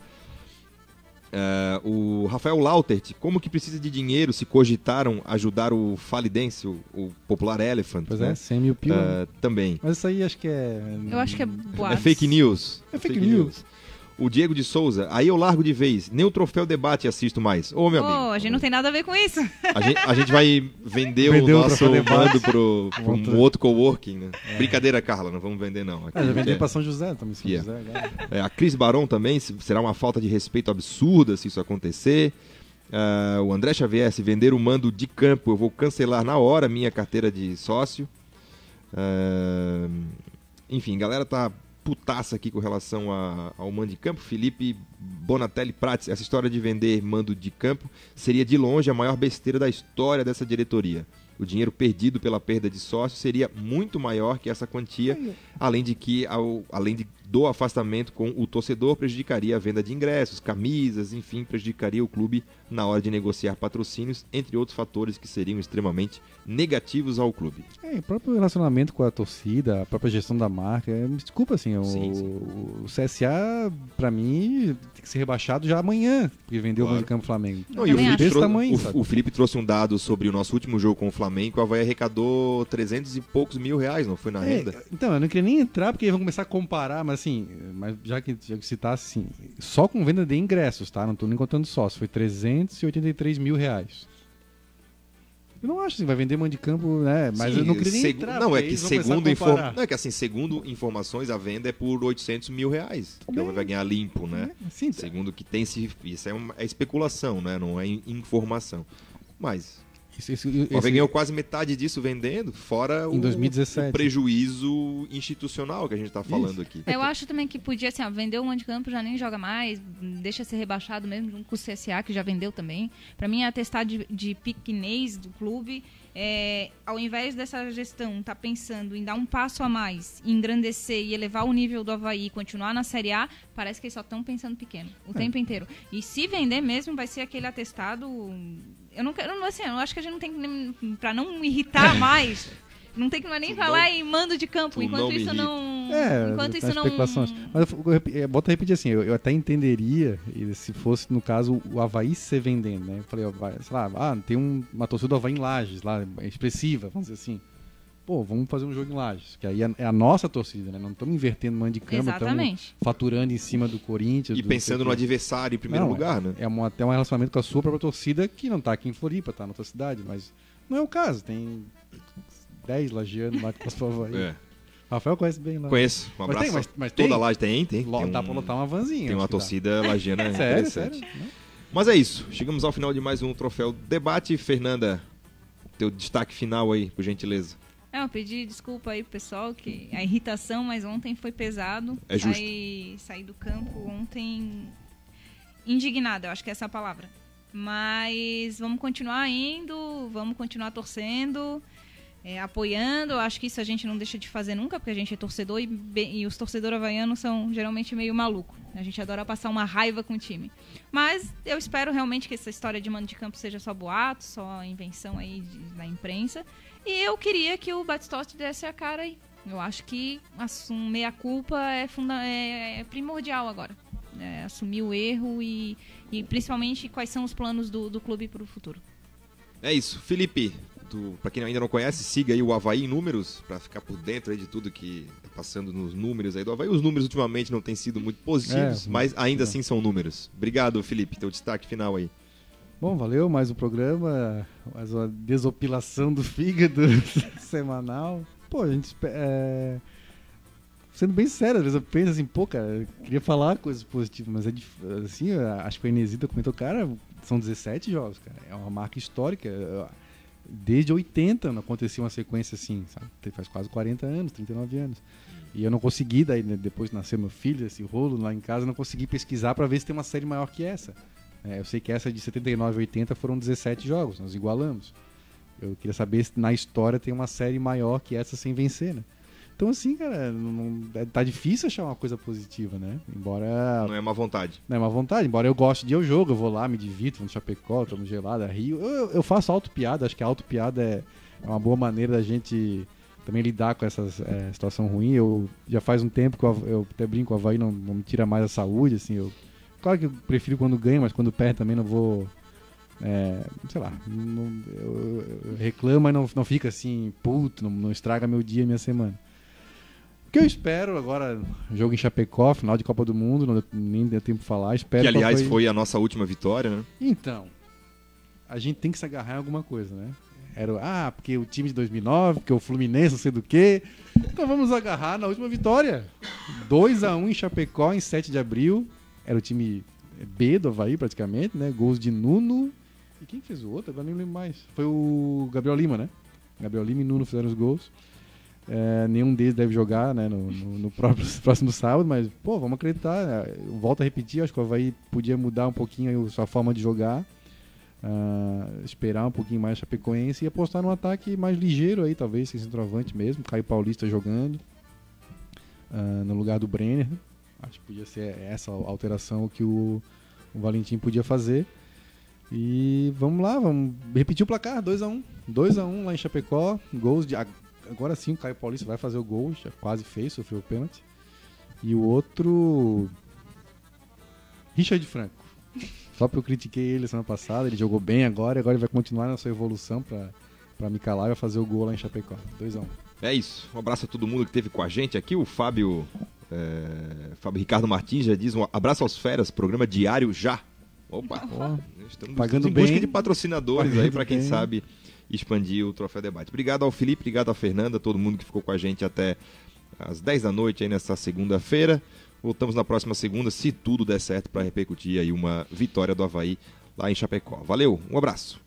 [SPEAKER 1] É, o Rafael Lautert, como que precisa de dinheiro se cogitaram ajudar o Falidense, o, o popular Elephant?
[SPEAKER 3] Pois
[SPEAKER 1] né?
[SPEAKER 3] é, 100 mil pila.
[SPEAKER 1] É, também.
[SPEAKER 3] Mas isso aí acho que é...
[SPEAKER 2] Eu acho que é
[SPEAKER 1] É
[SPEAKER 2] boatos.
[SPEAKER 1] fake news.
[SPEAKER 3] É fake news.
[SPEAKER 1] O Diego de Souza, aí eu largo de vez. Nem o troféu debate assisto mais. Ô, meu
[SPEAKER 2] Pô,
[SPEAKER 1] amigo.
[SPEAKER 2] a gente não tem nada a ver com isso.
[SPEAKER 1] A gente, a gente vai vender
[SPEAKER 3] Vender
[SPEAKER 1] o nosso mando pro, [LAUGHS] pro
[SPEAKER 3] Outro.
[SPEAKER 1] um outro coworking, né? Brincadeira, Carla, não vamos vender não. Aqui
[SPEAKER 3] Ah, já
[SPEAKER 1] a gente
[SPEAKER 3] vendeu
[SPEAKER 1] é-
[SPEAKER 3] pra São José também, São
[SPEAKER 1] Yeah.
[SPEAKER 3] José. agora.
[SPEAKER 1] é, a Cris Baron também, se- será uma falta de respeito absurda se isso acontecer. Ah, o André Xavier, se vender o mando de campo, eu vou cancelar na hora minha carteira de sócio. Ah, enfim, a galera tá putaça aqui com relação a- ao mando de campo. Felipe Bonatelli Prates, essa história de vender mando de campo seria de longe a maior besteira da história dessa diretoria. O dinheiro perdido pela perda de sócios seria muito maior que essa quantia, além de que, ao- além de, do afastamento com o torcedor, prejudicaria a venda de ingressos, camisas, enfim, prejudicaria o clube na hora de negociar patrocínios, entre outros fatores que seriam extremamente negativos ao clube.
[SPEAKER 3] É, o próprio relacionamento com a torcida, a própria gestão da marca. é, me desculpa, assim, o,
[SPEAKER 1] Sim, sim.
[SPEAKER 3] o CSA, pra mim, tem que ser rebaixado já amanhã, porque vendeu
[SPEAKER 1] Claro.
[SPEAKER 3] o campo Flamengo.
[SPEAKER 1] Não, e o Felipe, trou-
[SPEAKER 3] tamanho,
[SPEAKER 1] o- o Felipe trouxe um dado sobre o nosso último jogo com o Flamengo, o Havaí arrecadou 300 e poucos mil reais, não foi na
[SPEAKER 3] É,
[SPEAKER 1] renda?
[SPEAKER 3] então, eu não queria nem entrar porque vão começar a comparar, mas assim, mas já que, já que citasse, assim, só com venda de ingressos, tá? Não tô nem contando sócio, foi 383 mil reais. Eu não acho assim, vai vender mão de campo, né? Mas
[SPEAKER 1] Sim,
[SPEAKER 3] eu não queria nem
[SPEAKER 1] segu-
[SPEAKER 3] entrar.
[SPEAKER 1] Não, é que segundo informa... não, é que assim, segundo informações, a venda é por 800 mil reais. Que
[SPEAKER 3] Também.
[SPEAKER 1] vai ganhar limpo, né?
[SPEAKER 3] Sim,
[SPEAKER 1] Segundo que tem se. Isso é, uma, é especulação, né? Não é in- informação. Mas
[SPEAKER 3] isso, isso,
[SPEAKER 1] o Havaí
[SPEAKER 3] esse-
[SPEAKER 1] ganhou quase metade disso vendendo, fora
[SPEAKER 3] Em
[SPEAKER 1] o,
[SPEAKER 3] 2017.
[SPEAKER 1] o prejuízo institucional que a gente tá falando aqui.
[SPEAKER 2] Eu acho também que podia, assim, ó, vender o mando de campo, já nem joga mais, deixa ser rebaixado mesmo, junto com o CSA, que já vendeu também. Pra mim, é atestado de, de piquenês do clube. É, ao invés dessa gestão tá pensando em dar um passo a mais, engrandecer e elevar o nível do Havaí e continuar na Série A, parece que eles só estão pensando pequeno o tempo inteiro. E se vender mesmo, vai ser aquele atestado. Eu não quero, assim, eu acho que a gente não tem que nem. Pra não irritar [LAUGHS] mais. Não tem que nem
[SPEAKER 1] Tu
[SPEAKER 2] falar
[SPEAKER 1] não-
[SPEAKER 2] em mando de campo, enquanto
[SPEAKER 1] não
[SPEAKER 2] isso não.
[SPEAKER 3] É,
[SPEAKER 2] enquanto
[SPEAKER 3] tá
[SPEAKER 2] isso não.
[SPEAKER 3] Mas eu, eu, é, bota a repetir assim, eu, eu até entenderia se fosse, no caso, o Havaí se vendendo, né? Eu falei, ó, vai, sei lá, ah, tem um- uma torcida do Havaí em Lages lá, expressiva, vamos dizer assim. Pô, vamos fazer um jogo em Lages, que aí é, é a nossa torcida, né? Não estamos invertendo mando de cama, estamos
[SPEAKER 2] Exatamente.
[SPEAKER 3] faturando em cima do Corinthians.
[SPEAKER 1] E
[SPEAKER 3] do
[SPEAKER 1] pensando no adversário em primeiro
[SPEAKER 3] Não,
[SPEAKER 1] lugar, né?
[SPEAKER 3] É um, até um relacionamento com a sua própria torcida que não tá aqui em Floripa, tá na outra cidade, mas não é o caso. Tem 10 lagianos lá que passam pro Havaí. [LAUGHS]
[SPEAKER 1] É.
[SPEAKER 3] Rafael conhece bem lá.
[SPEAKER 1] Conheço. Um
[SPEAKER 3] Mas
[SPEAKER 1] abraço.
[SPEAKER 3] tem, mas- mas
[SPEAKER 1] Toda
[SPEAKER 3] tem?
[SPEAKER 1] laje tem, tem. Tem
[SPEAKER 3] Dá
[SPEAKER 1] um-
[SPEAKER 3] pra lotar uma vanzinha.
[SPEAKER 1] Tem uma
[SPEAKER 3] que dá.
[SPEAKER 1] torcida [LAUGHS] lagiana
[SPEAKER 3] Sério,
[SPEAKER 1] interessante.
[SPEAKER 3] sério. Não.
[SPEAKER 1] Mas é isso. Chegamos ao final de mais um troféu debate. Fernanda, teu destaque final aí, por gentileza.
[SPEAKER 2] Eu pedi desculpa aí pro pessoal, que a irritação, mas ontem foi pesado.
[SPEAKER 1] É justo.
[SPEAKER 2] Saí, saí do campo ontem indignada, eu acho que é essa a palavra. Mas vamos continuar indo, vamos continuar torcendo, é, apoiando. Eu acho que isso a gente não deixa de fazer nunca, porque a gente é torcedor e, e os torcedores havaianos são geralmente meio maluco. A gente adora passar uma raiva com o time. Mas eu espero realmente que essa história de mando de campo seja só boato, só invenção aí de- da imprensa. E eu queria que o Batistotti desse a cara aí. Eu acho que assumir a culpa é, funda é, é primordial agora. É, assumir o erro e, e principalmente quais são os planos do, do clube para o futuro.
[SPEAKER 1] É isso. Felipe, pra quem ainda não conhece, siga aí o Havaí em números, pra ficar por dentro aí de tudo que tá passando nos números aí do Havaí. Os números ultimamente não têm sido muito positivos,
[SPEAKER 3] É,
[SPEAKER 1] mas ainda
[SPEAKER 3] é.
[SPEAKER 1] assim são números. Obrigado, Felipe. Teu destaque final aí.
[SPEAKER 3] Bom, valeu, mais um programa, mais uma desopilação do fígado [LAUGHS] semanal. Pô, a gente. É... Sendo bem sério, às vezes eu penso assim, pô, cara, eu queria falar coisas positivas, mas é dif- assim, acho que o Enesita comentou, cara, são 17 jogos, cara, é uma marca histórica. Desde 80 não acontecia uma sequência assim, sabe? Faz quase 40 anos, 39 anos. E eu não consegui, daí né, depois nasceu meu filho, esse rolo lá em casa, eu não consegui pesquisar pra ver se tem uma série maior que essa. É, eu sei que essa de 79 e 80 foram 17 jogos, nós igualamos. Eu queria saber se na história tem uma série maior que essa sem vencer, né? Então, assim, cara, não, é- tá difícil achar uma coisa positiva, né? Embora.
[SPEAKER 1] Não é má vontade.
[SPEAKER 3] Não é uma vontade, embora eu goste de ir ao jogo, eu vou lá, me divirto, vou no Chapecó, tomo gelada, rio. Eu, eu- eu faço auto-piada, acho que a auto-piada é, é uma boa maneira da gente também lidar com essa é, situação ruim. Eu já faz um tempo que eu, eu até brinco, o Havaí não, não me tira mais a saúde, assim. Eu, claro que eu prefiro quando ganho, mas quando perde também não vou. é, sei lá, não- eu, eu reclamo, mas não, não fica assim, puto, não, não estraga meu dia, minha semana. O que eu espero agora, jogo em Chapecó, final de Copa do Mundo, não deu- nem deu tempo de falar. Espero
[SPEAKER 1] que, aliás,
[SPEAKER 3] Havaí-
[SPEAKER 1] foi a nossa última vitória, né?
[SPEAKER 3] Então, a gente tem que se agarrar em alguma coisa, né? Era, o- ah, porque o time de 2009, porque o Fluminense, não sei do quê. Então vamos agarrar na última vitória. 2 a 1 em Chapecó, em 7 de abril. Era o time B do Havaí, praticamente, né? Gols de Nuno. E quem fez o outro? Agora nem lembro mais. Foi o Gabriel Lima, né? Gabriel Lima e Nuno fizeram os gols. É, nenhum deles deve jogar né, no, no- no próprio, [LAUGHS] próximo sábado, mas, pô, vamos acreditar. né? Volto a repetir, acho que o Havaí podia mudar um pouquinho a sua forma de jogar. ah, esperar um pouquinho mais a Chapecoense e apostar num ataque mais ligeiro aí, talvez, sem centroavante mesmo. Caio Paulista jogando ah, no lugar do Brenner. Acho que podia ser essa alteração que o, o Valentim podia fazer. E vamos lá, vamos repetir o placar, 2x1. 2x1 lá em Chapecó, gols de. Agora sim o Caio Paulista vai fazer o gol, já quase fez, sofreu o pênalti. E o outro. Richard Franco. Só porque eu critiquei ele semana passada, ele jogou bem agora, agora ele vai continuar na sua evolução para pra me calar e vai fazer o gol lá em Chapecó. 2x1.
[SPEAKER 1] É isso. Um abraço a todo mundo que esteve com a gente aqui. O Fábio, é, Fábio Ricardo Martins já diz um abraço aos feras, programa diário já. Opa,
[SPEAKER 3] Ó,
[SPEAKER 1] estamos
[SPEAKER 3] Pagando
[SPEAKER 1] em busca
[SPEAKER 3] bem.
[SPEAKER 1] de patrocinadores aí
[SPEAKER 3] Pagando
[SPEAKER 1] para quem
[SPEAKER 3] bem.
[SPEAKER 1] sabe expandir o Troféu Debate. Obrigado ao Felipe, obrigado à Fernanda, todo mundo que ficou com a gente até às 10 da noite aí nessa segunda-feira. Voltamos na próxima segunda, se tudo der certo, para repercutir aí uma vitória do Havaí lá em Chapecó. Valeu, um abraço.